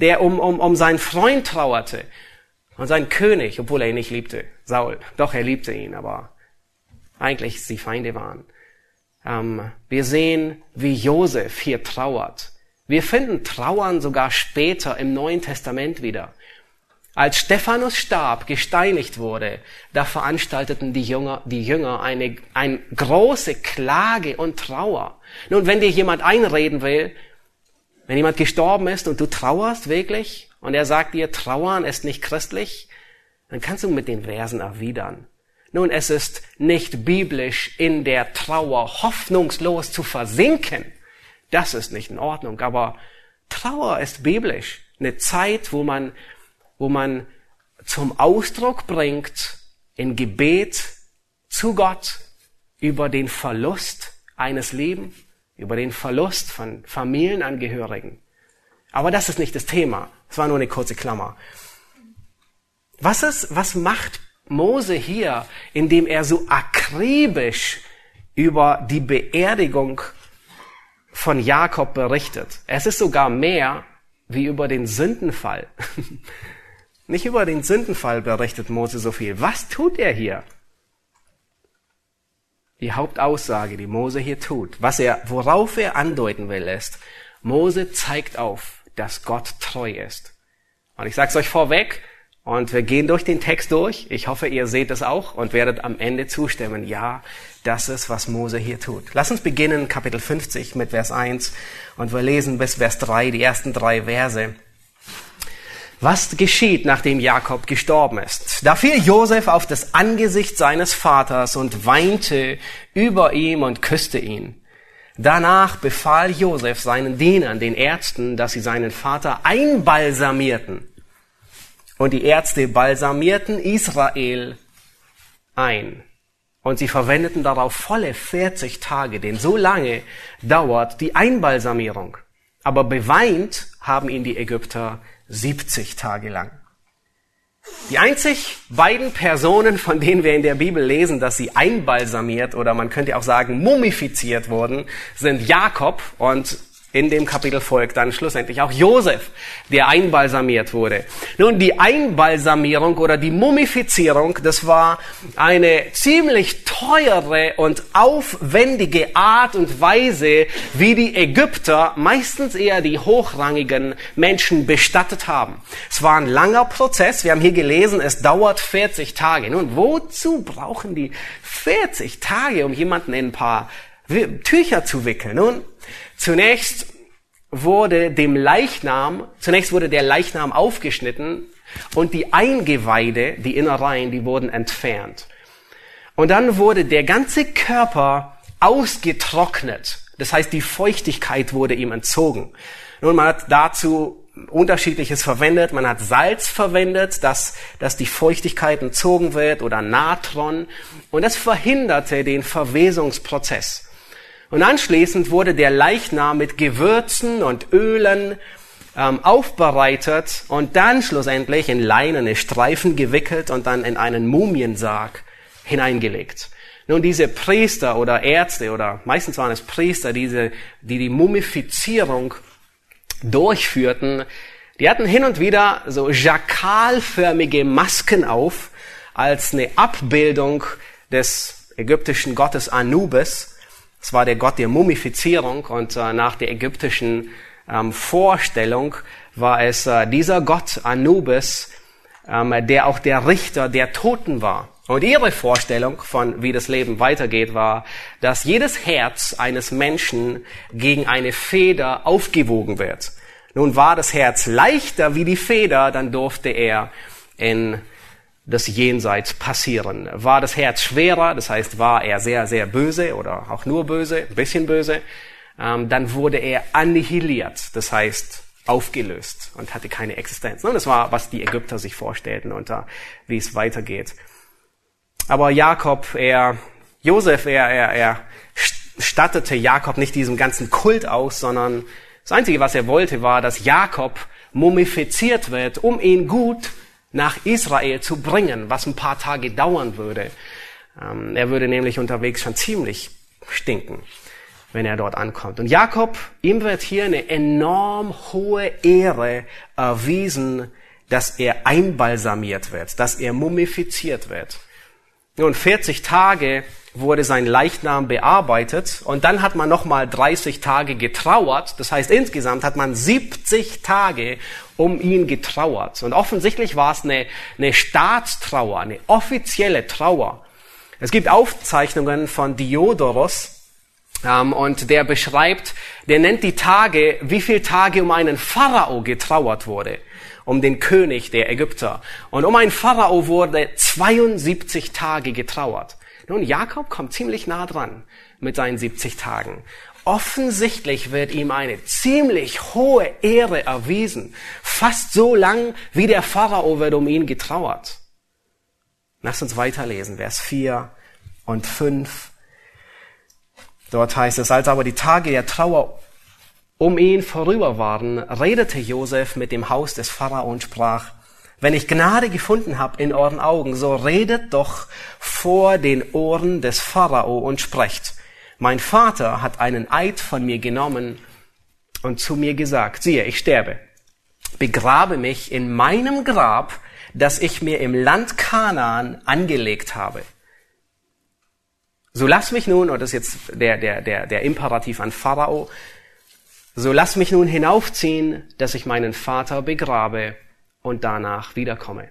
der um, um, um seinen Freund trauerte und seinen König, obwohl er ihn nicht liebte, Saul. Doch, er liebte ihn, aber eigentlich sie Feinde waren. Ähm, wir sehen, wie Josef hier trauert. Wir finden Trauern sogar später im Neuen Testament wieder. Als Stephanus starb, gesteinigt wurde, da veranstalteten die Jünger, die Jünger eine, eine große Klage und Trauer. Nun, wenn dir jemand einreden will, wenn jemand gestorben ist und du trauerst wirklich und er sagt dir, trauern ist nicht christlich, dann kannst du mit den Versen erwidern. Nun, es ist nicht biblisch, in der Trauer hoffnungslos zu versinken. Das ist nicht in Ordnung. Aber Trauer ist biblisch. Eine Zeit, wo man wo man zum Ausdruck bringt in Gebet zu Gott über den Verlust eines Lebens, über den Verlust von Familienangehörigen. Aber das ist nicht das Thema. Es war nur eine kurze Klammer. Was ist, was macht Mose hier, indem er so akribisch über die Beerdigung von Jakob berichtet? Es ist sogar mehr wie über den Sündenfall. Nicht über den Sündenfall berichtet Mose so viel. Was tut er hier? Die Hauptaussage, die Mose hier tut, was er, worauf er andeuten will, ist, Mose zeigt auf, dass Gott treu ist. Und ich sage es euch vorweg, und wir gehen durch den Text durch. Ich hoffe, ihr seht es auch und werdet am Ende zustimmen. Ja, das ist, was Mose hier tut. Lass uns beginnen, Kapitel 50 mit Vers 1 und wir lesen bis Vers 3, die ersten drei Verse. Was geschieht, nachdem Jakob gestorben ist? Da fiel Josef auf das Angesicht seines Vaters und weinte über ihm und küsste ihn. Danach befahl Josef seinen Dienern, den Ärzten, dass sie seinen Vater einbalsamierten. Und die Ärzte balsamierten Israel ein. Und sie verwendeten darauf volle 40 Tage, denn so lange dauert die Einbalsamierung. Aber beweint haben ihn die Ägypter 70 Tage lang. Die einzig beiden Personen, von denen wir in der Bibel lesen, dass sie einbalsamiert oder man könnte auch sagen mumifiziert wurden, sind Jakob und in dem Kapitel folgt dann schlussendlich auch Josef, der einbalsamiert wurde. Nun, die Einbalsamierung oder die Mumifizierung, das war eine ziemlich teure und aufwendige Art und Weise, wie die Ägypter meistens eher die hochrangigen Menschen bestattet haben. Es war ein langer Prozess. Wir haben hier gelesen, es dauert 40 Tage. Nun, wozu brauchen die 40 Tage, um jemanden in ein paar Tücher zu wickeln? Nun, Zunächst wurde dem Leichnam, zunächst wurde der Leichnam aufgeschnitten und die Eingeweide, die Innereien, die wurden entfernt. Und dann wurde der ganze Körper ausgetrocknet. Das heißt, die Feuchtigkeit wurde ihm entzogen. Nun, man hat dazu unterschiedliches verwendet. Man hat Salz verwendet, dass, dass die Feuchtigkeit entzogen wird oder Natron. Und das verhinderte den Verwesungsprozess. Und anschließend wurde der Leichnam mit Gewürzen und Ölen ähm, aufbereitet und dann schlussendlich in leinene Streifen gewickelt und dann in einen Mumiensarg hineingelegt. Nun, diese Priester oder Ärzte oder meistens waren es Priester, diese, die die Mumifizierung durchführten, die hatten hin und wieder so jakalförmige Masken auf als eine Abbildung des ägyptischen Gottes Anubis. Es war der Gott der Mumifizierung und äh, nach der ägyptischen ähm, Vorstellung war es äh, dieser Gott Anubis, ähm, der auch der Richter der Toten war. Und ihre Vorstellung von, wie das Leben weitergeht, war, dass jedes Herz eines Menschen gegen eine Feder aufgewogen wird. Nun war das Herz leichter wie die Feder, dann durfte er in das Jenseits passieren. War das Herz schwerer, das heißt, war er sehr, sehr böse oder auch nur böse, ein bisschen böse, ähm, dann wurde er annihiliert, das heißt aufgelöst und hatte keine Existenz. Und das war, was die Ägypter sich vorstellten unter, wie es weitergeht. Aber Jakob, er, Josef, er, er, er stattete Jakob nicht diesem ganzen Kult aus, sondern das Einzige, was er wollte, war, dass Jakob mumifiziert wird, um ihn gut nach Israel zu bringen, was ein paar Tage dauern würde. Ähm, er würde nämlich unterwegs schon ziemlich stinken, wenn er dort ankommt. Und Jakob, ihm wird hier eine enorm hohe Ehre erwiesen, dass er einbalsamiert wird, dass er mumifiziert wird. Nun, 40 Tage wurde sein Leichnam bearbeitet und dann hat man nochmal 30 Tage getrauert. Das heißt, insgesamt hat man 70 Tage um ihn getrauert. Und offensichtlich war es eine, eine Staatstrauer, eine offizielle Trauer. Es gibt Aufzeichnungen von Diodorus, ähm, und der beschreibt, der nennt die Tage, wie viele Tage um einen Pharao getrauert wurde um den König der Ägypter. Und um einen Pharao wurde 72 Tage getrauert. Nun, Jakob kommt ziemlich nah dran mit seinen 70 Tagen. Offensichtlich wird ihm eine ziemlich hohe Ehre erwiesen. Fast so lang, wie der Pharao wird um ihn getrauert. Lass uns weiterlesen, Vers 4 und 5. Dort heißt es, als aber die Tage der Trauer um ihn vorüber waren, redete Josef mit dem Haus des Pharao und sprach, wenn ich Gnade gefunden habe in euren Augen, so redet doch vor den Ohren des Pharao und sprecht. Mein Vater hat einen Eid von mir genommen und zu mir gesagt, siehe, ich sterbe. Begrabe mich in meinem Grab, das ich mir im Land Kanaan angelegt habe. So lass mich nun, und das ist jetzt der, der, der, der Imperativ an Pharao, so lass mich nun hinaufziehen, dass ich meinen Vater begrabe und danach wiederkomme.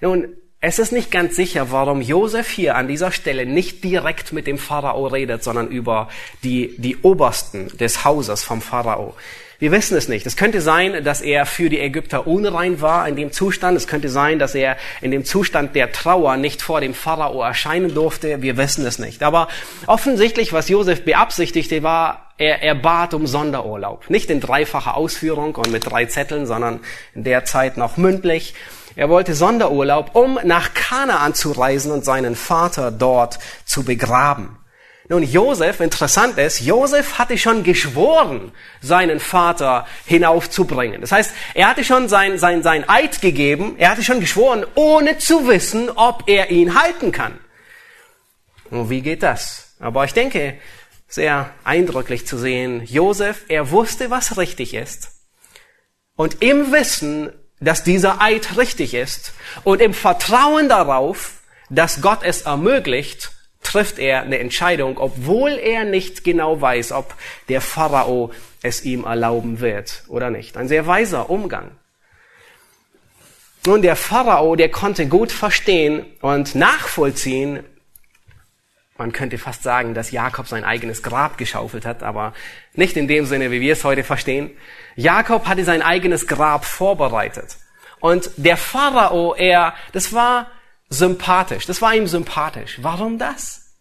Nun, es ist nicht ganz sicher, warum Josef hier an dieser Stelle nicht direkt mit dem Pharao redet, sondern über die, die Obersten des Hauses vom Pharao. Wir wissen es nicht. Es könnte sein, dass er für die Ägypter unrein war in dem Zustand. Es könnte sein, dass er in dem Zustand der Trauer nicht vor dem Pharao erscheinen durfte. Wir wissen es nicht. Aber offensichtlich, was Josef beabsichtigte, war, er, er bat um Sonderurlaub. Nicht in dreifacher Ausführung und mit drei Zetteln, sondern in der Zeit noch mündlich. Er wollte Sonderurlaub, um nach Kanaan zu reisen und seinen Vater dort zu begraben. Nun, Josef, interessant ist, Josef hatte schon geschworen, seinen Vater hinaufzubringen. Das heißt, er hatte schon sein, sein, sein Eid gegeben, er hatte schon geschworen, ohne zu wissen, ob er ihn halten kann. Und wie geht das? Aber ich denke, sehr eindrücklich zu sehen, Josef, er wusste, was richtig ist. Und im Wissen, dass dieser Eid richtig ist und im Vertrauen darauf, dass Gott es ermöglicht, trifft er eine Entscheidung, obwohl er nicht genau weiß, ob der Pharao es ihm erlauben wird oder nicht. Ein sehr weiser Umgang. Nun, der Pharao, der konnte gut verstehen und nachvollziehen, man könnte fast sagen, dass Jakob sein eigenes Grab geschaufelt hat, aber nicht in dem Sinne, wie wir es heute verstehen. Jakob hatte sein eigenes Grab vorbereitet. Und der Pharao, er, das war sympathisch. Das war ihm sympathisch. Warum das?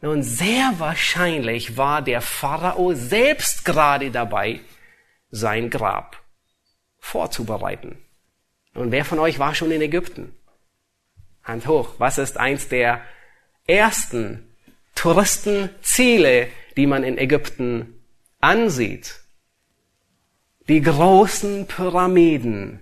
Nun, sehr wahrscheinlich war der Pharao selbst gerade dabei, sein Grab vorzubereiten. Und wer von euch war schon in Ägypten? Hand hoch. Was ist eins der ersten Touristenziele, die man in Ägypten ansieht? Die großen Pyramiden.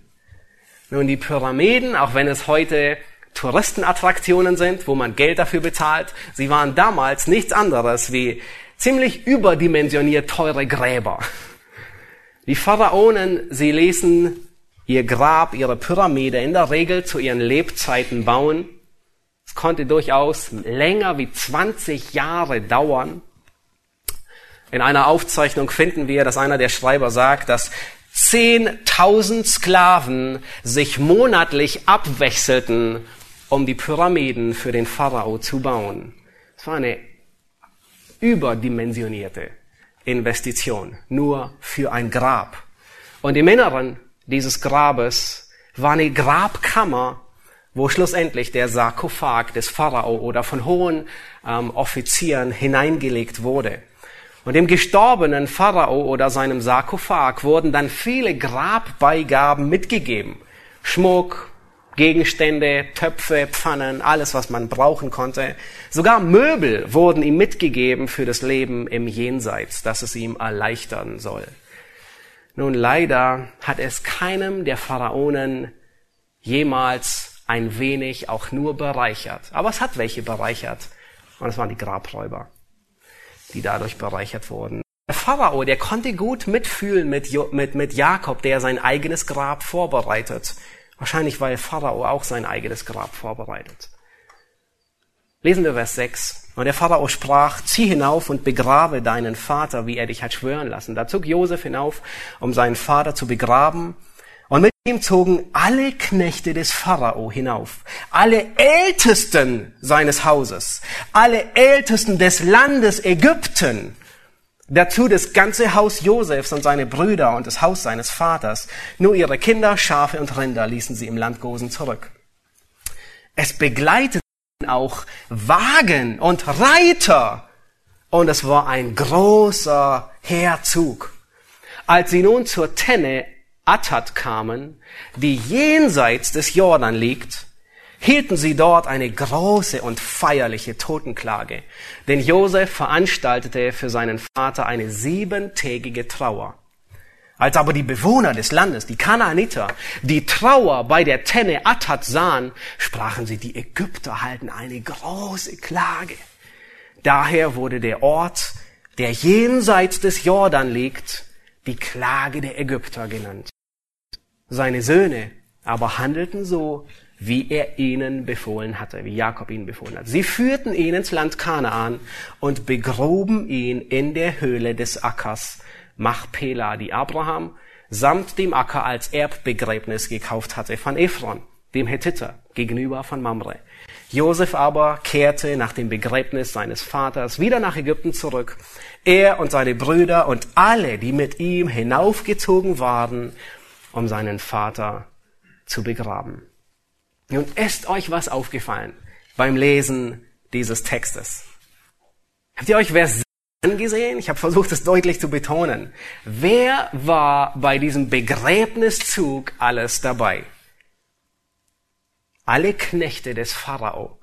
Nun, die Pyramiden, auch wenn es heute Touristenattraktionen sind, wo man Geld dafür bezahlt. Sie waren damals nichts anderes wie ziemlich überdimensioniert teure Gräber. Die Pharaonen, sie ließen ihr Grab, ihre Pyramide in der Regel zu ihren Lebzeiten bauen. Es konnte durchaus länger wie 20 Jahre dauern. In einer Aufzeichnung finden wir, dass einer der Schreiber sagt, dass 10.000 Sklaven sich monatlich abwechselten, um die Pyramiden für den Pharao zu bauen. Es war eine überdimensionierte Investition, nur für ein Grab. Und im Inneren dieses Grabes war eine Grabkammer, wo schlussendlich der Sarkophag des Pharao oder von hohen ähm, Offizieren hineingelegt wurde. Und dem gestorbenen Pharao oder seinem Sarkophag wurden dann viele Grabbeigaben mitgegeben. Schmuck, Gegenstände, Töpfe, Pfannen, alles, was man brauchen konnte. Sogar Möbel wurden ihm mitgegeben für das Leben im Jenseits, dass es ihm erleichtern soll. Nun leider hat es keinem der Pharaonen jemals ein wenig auch nur bereichert. Aber es hat welche bereichert. Und es waren die Grabräuber die dadurch bereichert wurden. Der Pharao, der konnte gut mitfühlen mit, mit, mit Jakob, der sein eigenes Grab vorbereitet. Wahrscheinlich, weil Pharao auch sein eigenes Grab vorbereitet. Lesen wir Vers 6. Und der Pharao sprach, zieh hinauf und begrabe deinen Vater, wie er dich hat schwören lassen. Da zog Josef hinauf, um seinen Vater zu begraben. Ihm zogen alle Knechte des Pharao hinauf, alle Ältesten seines Hauses, alle Ältesten des Landes Ägypten, dazu das ganze Haus Josefs und seine Brüder und das Haus seines Vaters. Nur ihre Kinder, Schafe und Rinder ließen sie im Land Gosen zurück. Es begleiteten auch Wagen und Reiter und es war ein großer Heerzug. Als sie nun zur Tenne Attat kamen, die jenseits des Jordan liegt, hielten sie dort eine große und feierliche Totenklage, denn Josef veranstaltete für seinen Vater eine siebentägige Trauer. Als aber die Bewohner des Landes, die Kanaaniter, die Trauer bei der Tenne Attat sahen, sprachen sie, die Ägypter halten eine große Klage. Daher wurde der Ort, der jenseits des Jordan liegt, die Klage der Ägypter genannt. Seine Söhne aber handelten so, wie er ihnen befohlen hatte, wie Jakob ihnen befohlen hat. Sie führten ihn ins Land Kanaan und begruben ihn in der Höhle des Ackers Machpela, die Abraham samt dem Acker als Erbbegräbnis gekauft hatte von Ephron, dem Hethiter, gegenüber von Mamre. Josef aber kehrte nach dem Begräbnis seines Vaters wieder nach Ägypten zurück. Er und seine Brüder und alle, die mit ihm hinaufgezogen waren, um seinen Vater zu begraben. Nun ist euch was aufgefallen beim Lesen dieses Textes. Habt ihr euch Vers angesehen? Ich habe versucht, es deutlich zu betonen. Wer war bei diesem Begräbniszug alles dabei? Alle Knechte des Pharao,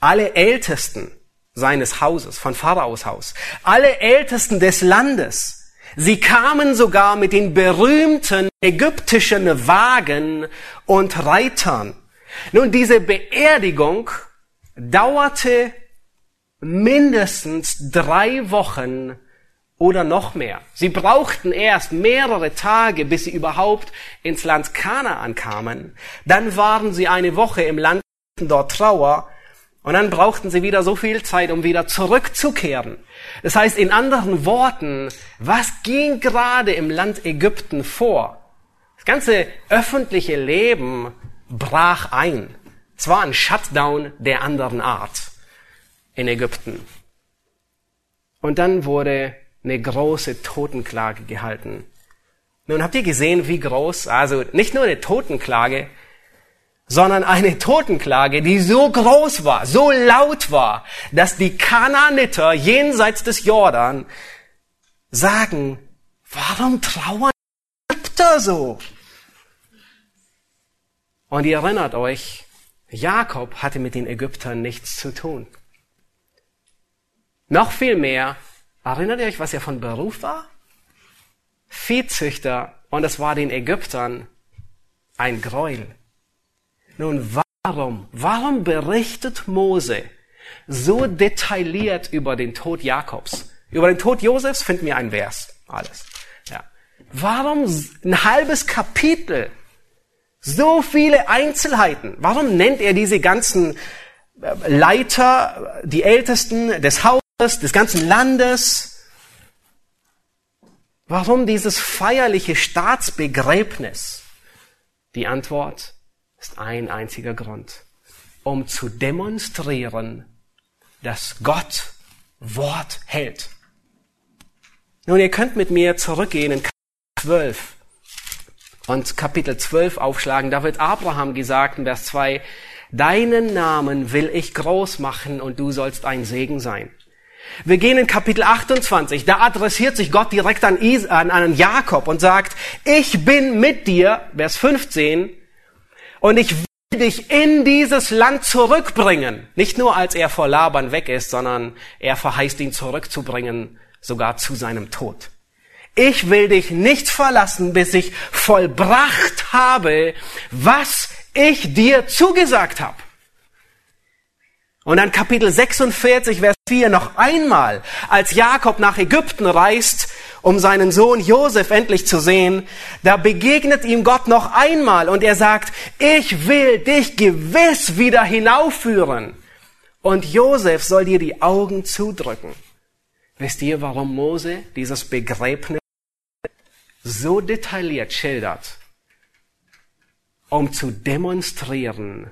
alle Ältesten seines Hauses, von Pharaos Haus, alle Ältesten des Landes, Sie kamen sogar mit den berühmten ägyptischen Wagen und Reitern. Nun, diese Beerdigung dauerte mindestens drei Wochen oder noch mehr. Sie brauchten erst mehrere Tage, bis sie überhaupt ins Land Kanaan kamen. Dann waren sie eine Woche im Land dort Trauer und dann brauchten sie wieder so viel Zeit, um wieder zurückzukehren. Das heißt, in anderen Worten, was ging gerade im Land Ägypten vor? Das ganze öffentliche Leben brach ein. Es war ein Shutdown der anderen Art in Ägypten. Und dann wurde eine große Totenklage gehalten. Nun habt ihr gesehen, wie groß, also nicht nur eine Totenklage, sondern eine Totenklage, die so groß war, so laut war, dass die Kanaaniter jenseits des Jordan sagen, warum trauern Ägypter so? Und ihr erinnert euch, Jakob hatte mit den Ägyptern nichts zu tun. Noch viel mehr, erinnert ihr euch, was er von Beruf war? Viehzüchter, und es war den Ägyptern ein Gräuel. Nun, warum, warum berichtet Mose so detailliert über den Tod Jakobs? Über den Tod Josefs finden wir ein Vers. Alles. Ja. Warum ein halbes Kapitel? So viele Einzelheiten. Warum nennt er diese ganzen äh, Leiter, die Ältesten des Hauses, des ganzen Landes? Warum dieses feierliche Staatsbegräbnis? Die Antwort ist ein einziger Grund. Um zu demonstrieren, dass Gott Wort hält. Nun, ihr könnt mit mir zurückgehen in Kapitel 12 und Kapitel 12 aufschlagen. Da wird Abraham gesagt in Vers 2, Deinen Namen will ich groß machen und du sollst ein Segen sein. Wir gehen in Kapitel 28, da adressiert sich Gott direkt an, Is an, an Jakob und sagt, ich bin mit dir, Vers 15, und ich will dich in dieses Land zurückbringen. Nicht nur als er vor Laban weg ist, sondern er verheißt ihn zurückzubringen, sogar zu seinem Tod. Ich will dich nicht verlassen, bis ich vollbracht habe, was ich dir zugesagt habe. Und dann Kapitel 46, Vers 4 noch einmal, als Jakob nach Ägypten reist, um seinen Sohn Josef endlich zu sehen, da begegnet ihm Gott noch einmal und er sagt, ich will dich gewiss wieder hinaufführen. Und Josef soll dir die Augen zudrücken. Wisst ihr, warum Mose dieses Begräbnis so detailliert schildert? Um zu demonstrieren,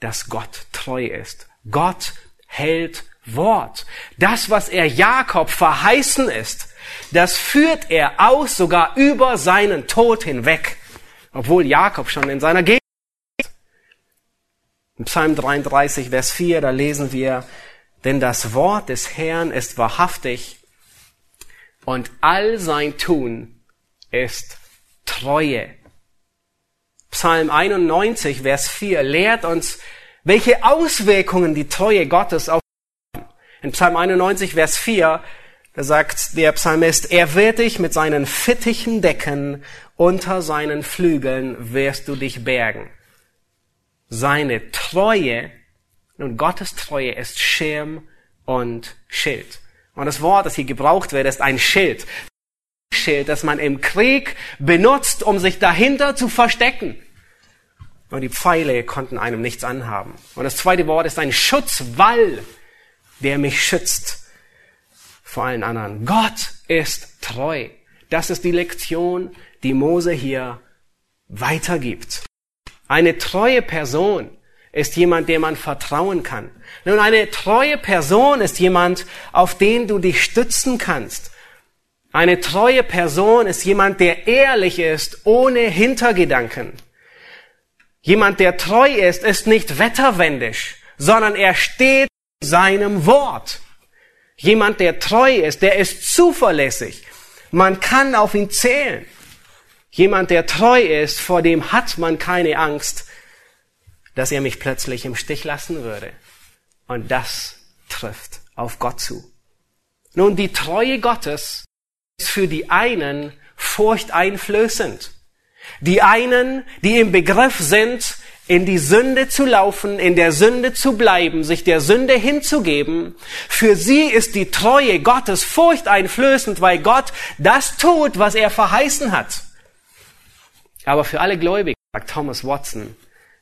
dass Gott treu ist Gott hält Wort. Das, was er Jakob verheißen ist, das führt er aus sogar über seinen Tod hinweg, obwohl Jakob schon in seiner Gegend ist. In Psalm 33, Vers 4, da lesen wir, denn das Wort des Herrn ist wahrhaftig und all sein Tun ist Treue. Psalm 91, Vers 4 lehrt uns, welche Auswirkungen die Treue Gottes auf in Psalm 91, Vers 4, da sagt der Psalmist, er wird dich mit seinen Fittichen decken, unter seinen Flügeln wirst du dich bergen. Seine Treue, nun Gottes Treue ist Schirm und Schild. Und das Wort, das hier gebraucht wird, ist ein Schild. Schild, das man im Krieg benutzt, um sich dahinter zu verstecken. Und die Pfeile konnten einem nichts anhaben. Und das zweite Wort ist ein Schutzwall, der mich schützt vor allen anderen. Gott ist treu. Das ist die Lektion, die Mose hier weitergibt. Eine treue Person ist jemand, dem man vertrauen kann. Nun, eine treue Person ist jemand, auf den du dich stützen kannst. Eine treue Person ist jemand, der ehrlich ist, ohne Hintergedanken. Jemand, der treu ist, ist nicht wetterwendisch, sondern er steht seinem Wort. Jemand, der treu ist, der ist zuverlässig. Man kann auf ihn zählen. Jemand, der treu ist, vor dem hat man keine Angst, dass er mich plötzlich im Stich lassen würde. Und das trifft auf Gott zu. Nun, die Treue Gottes ist für die einen furchteinflößend. Die einen, die im Begriff sind, in die Sünde zu laufen, in der Sünde zu bleiben, sich der Sünde hinzugeben, für sie ist die Treue Gottes furchteinflößend, weil Gott das tut, was er verheißen hat. Aber für alle Gläubigen, sagt Thomas Watson,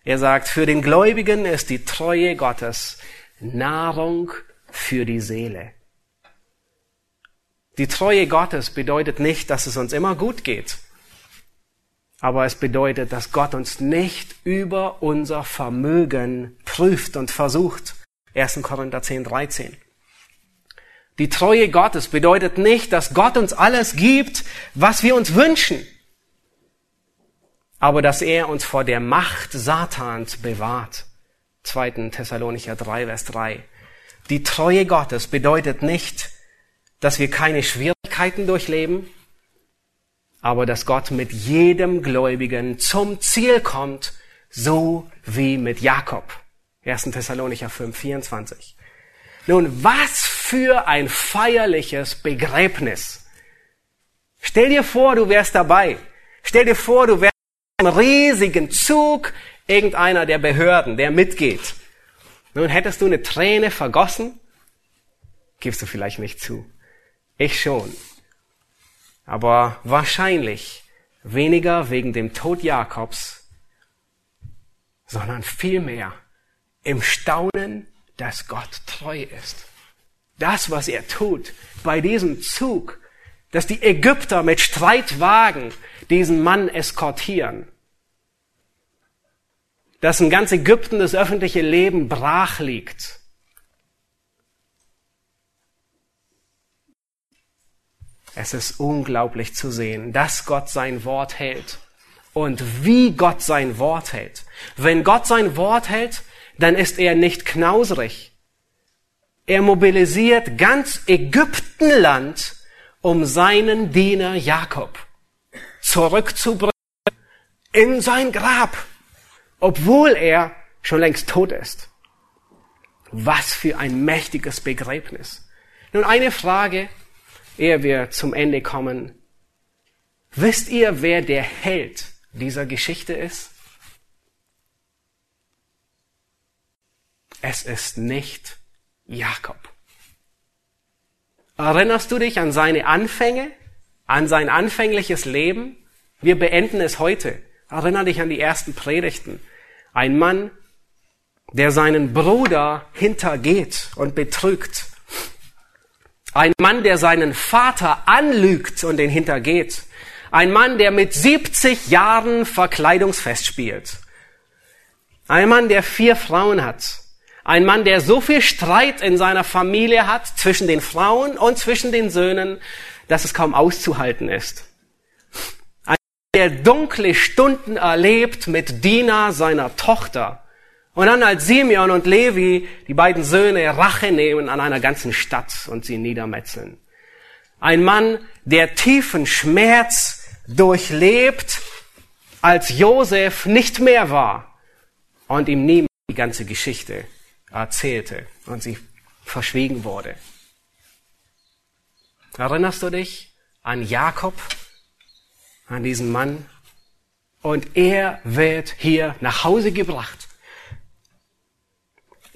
er sagt, für den Gläubigen ist die Treue Gottes Nahrung für die Seele. Die Treue Gottes bedeutet nicht, dass es uns immer gut geht. Aber es bedeutet, dass Gott uns nicht über unser Vermögen prüft und versucht. 1. Korinther 10, 13. Die Treue Gottes bedeutet nicht, dass Gott uns alles gibt, was wir uns wünschen, aber dass er uns vor der Macht Satans bewahrt. 2. Thessalonicher 3, Vers 3. Die Treue Gottes bedeutet nicht, dass wir keine Schwierigkeiten durchleben, aber dass Gott mit jedem Gläubigen zum Ziel kommt, so wie mit Jakob. 1. Thessalonicher 5, 24. Nun, was für ein feierliches Begräbnis. Stell dir vor, du wärst dabei. Stell dir vor, du wärst im riesigen Zug irgendeiner der Behörden, der mitgeht. Nun, hättest du eine Träne vergossen? Gibst du vielleicht nicht zu. Ich schon aber wahrscheinlich weniger wegen dem Tod Jakobs, sondern vielmehr im Staunen, dass Gott treu ist. Das, was er tut bei diesem Zug, dass die Ägypter mit Streitwagen diesen Mann eskortieren. Dass in ganz Ägypten das öffentliche Leben brach liegt. Es ist unglaublich zu sehen, dass Gott sein Wort hält und wie Gott sein Wort hält. Wenn Gott sein Wort hält, dann ist er nicht knausrig. Er mobilisiert ganz Ägyptenland, um seinen Diener Jakob zurückzubringen in sein Grab, obwohl er schon längst tot ist. Was für ein mächtiges Begräbnis. Nun eine Frage, ehe wir zum Ende kommen. Wisst ihr, wer der Held dieser Geschichte ist? Es ist nicht Jakob. Erinnerst du dich an seine Anfänge, an sein anfängliches Leben? Wir beenden es heute. Erinner dich an die ersten Predigten. Ein Mann, der seinen Bruder hintergeht und betrügt. Ein Mann, der seinen Vater anlügt und den hintergeht. Ein Mann, der mit 70 Jahren Verkleidungsfest spielt. Ein Mann, der vier Frauen hat. Ein Mann, der so viel Streit in seiner Familie hat, zwischen den Frauen und zwischen den Söhnen, dass es kaum auszuhalten ist. Ein Mann, der dunkle Stunden erlebt mit Dina seiner Tochter und dann als Simeon und Levi, die beiden Söhne, Rache nehmen an einer ganzen Stadt und sie niedermetzeln. Ein Mann, der tiefen Schmerz durchlebt, als Josef nicht mehr war und ihm niemand die ganze Geschichte erzählte und sie verschwiegen wurde. Erinnerst du dich an Jakob, an diesen Mann? Und er wird hier nach Hause gebracht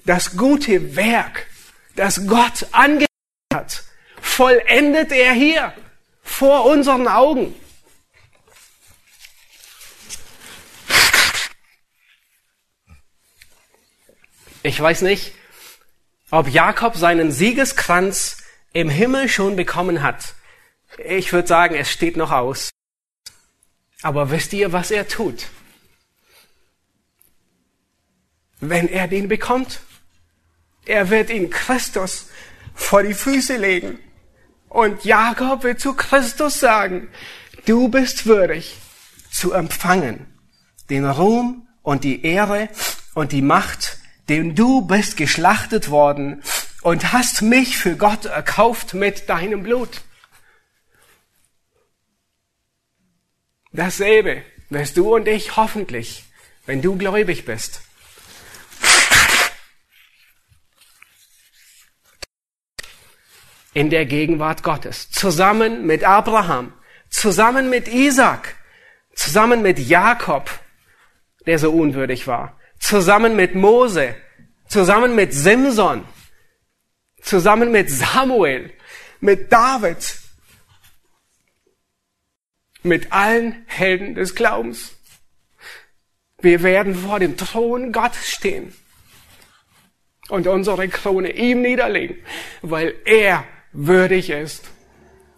das gute Werk, das Gott angefangen hat, vollendet er hier vor unseren Augen. Ich weiß nicht, ob Jakob seinen Siegeskranz im Himmel schon bekommen hat. Ich würde sagen, es steht noch aus. Aber wisst ihr, was er tut? Wenn er den bekommt? Er wird ihn Christus vor die Füße legen. Und Jakob wird zu Christus sagen, du bist würdig zu empfangen den Ruhm und die Ehre und die Macht, denn du bist geschlachtet worden und hast mich für Gott erkauft mit deinem Blut. Dasselbe wirst du und ich hoffentlich, wenn du gläubig bist, in der Gegenwart Gottes. Zusammen mit Abraham, zusammen mit Isaac, zusammen mit Jakob, der so unwürdig war, zusammen mit Mose, zusammen mit Simson, zusammen mit Samuel, mit David, mit allen Helden des Glaubens. Wir werden vor dem Thron Gottes stehen und unsere Krone ihm niederlegen, weil er würdig ist.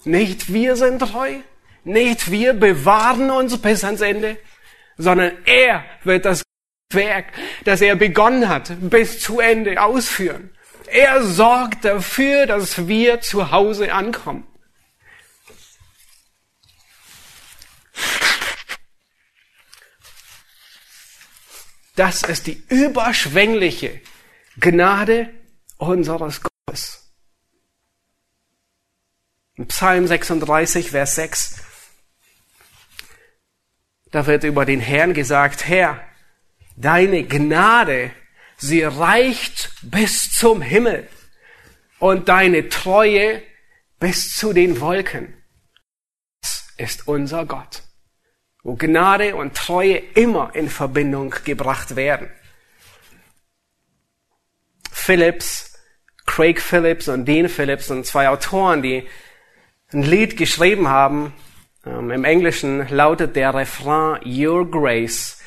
Nicht wir sind treu, nicht wir bewahren uns bis ans Ende, sondern er wird das Werk, das er begonnen hat, bis zu Ende ausführen. Er sorgt dafür, dass wir zu Hause ankommen. Das ist die überschwängliche Gnade unseres Gottes. In Psalm 36, Vers 6, da wird über den Herrn gesagt, Herr, deine Gnade, sie reicht bis zum Himmel und deine Treue bis zu den Wolken. Das ist unser Gott, wo Gnade und Treue immer in Verbindung gebracht werden. Phillips, Craig Phillips und Dean Phillips sind zwei Autoren, die ein Lied geschrieben haben. Ähm, Im Englischen lautet der Refrain, Your grace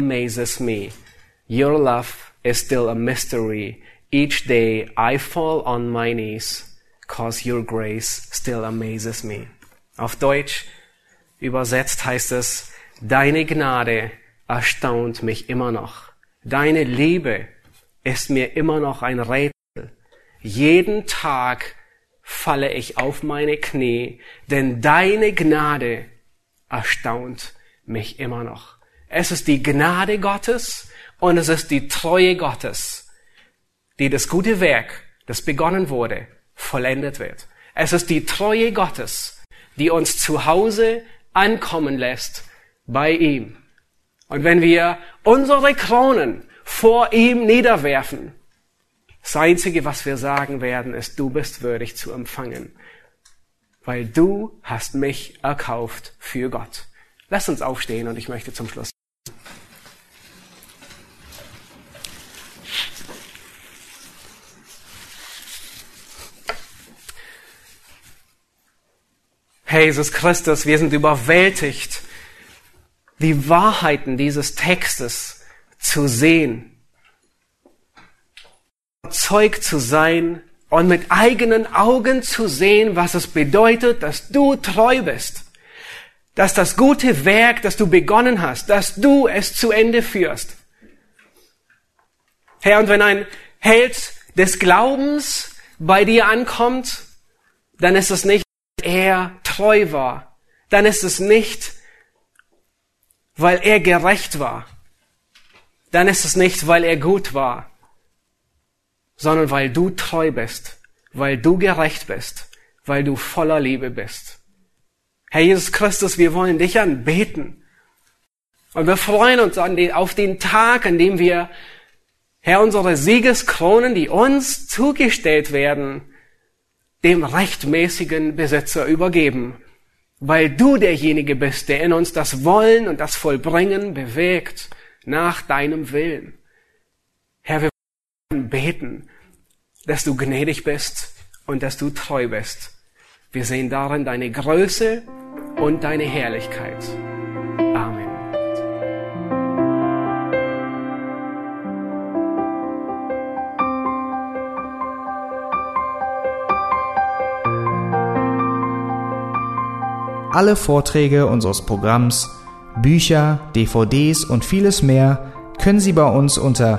amazes me. Your love is still a mystery. Each day I fall on my knees, cause your grace still amazes me. Auf Deutsch übersetzt heißt es, deine Gnade erstaunt mich immer noch. Deine Liebe ist mir immer noch ein Rätsel. Jeden Tag falle ich auf meine Knie, denn deine Gnade erstaunt mich immer noch. Es ist die Gnade Gottes und es ist die Treue Gottes, die das gute Werk, das begonnen wurde, vollendet wird. Es ist die Treue Gottes, die uns zu Hause ankommen lässt bei ihm. Und wenn wir unsere Kronen vor ihm niederwerfen, das Einzige, was wir sagen werden, ist, du bist würdig zu empfangen, weil du hast mich erkauft für Gott. Lass uns aufstehen und ich möchte zum Schluss. Jesus Christus, wir sind überwältigt, die Wahrheiten dieses Textes zu sehen, Zeug zu sein und mit eigenen Augen zu sehen, was es bedeutet, dass du treu bist, dass das gute Werk, das du begonnen hast, dass du es zu Ende führst. Herr, und wenn ein Held des Glaubens bei dir ankommt, dann ist es nicht, er treu war. Dann ist es nicht, weil er gerecht war. Dann ist es nicht, weil er gut war, sondern weil du treu bist, weil du gerecht bist, weil du voller Liebe bist. Herr Jesus Christus, wir wollen dich anbeten. Und wir freuen uns auf den Tag, an dem wir, Herr, unsere Siegeskronen, die uns zugestellt werden, dem rechtmäßigen Besitzer übergeben, weil du derjenige bist, der in uns das Wollen und das Vollbringen bewegt nach deinem Willen. Herr, wir beten, dass du gnädig bist und dass du treu bist. Wir sehen darin deine Größe und deine Herrlichkeit. Alle Vorträge unseres Programms, Bücher, DVDs und vieles mehr können Sie bei uns unter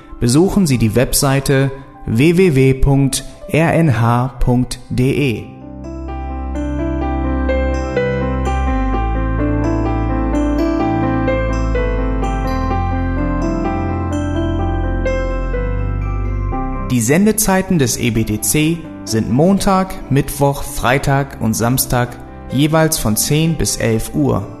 besuchen Sie die Webseite www.rnh.de. Die Sendezeiten des EBTC sind Montag, Mittwoch, Freitag und Samstag jeweils von 10 bis 11 Uhr.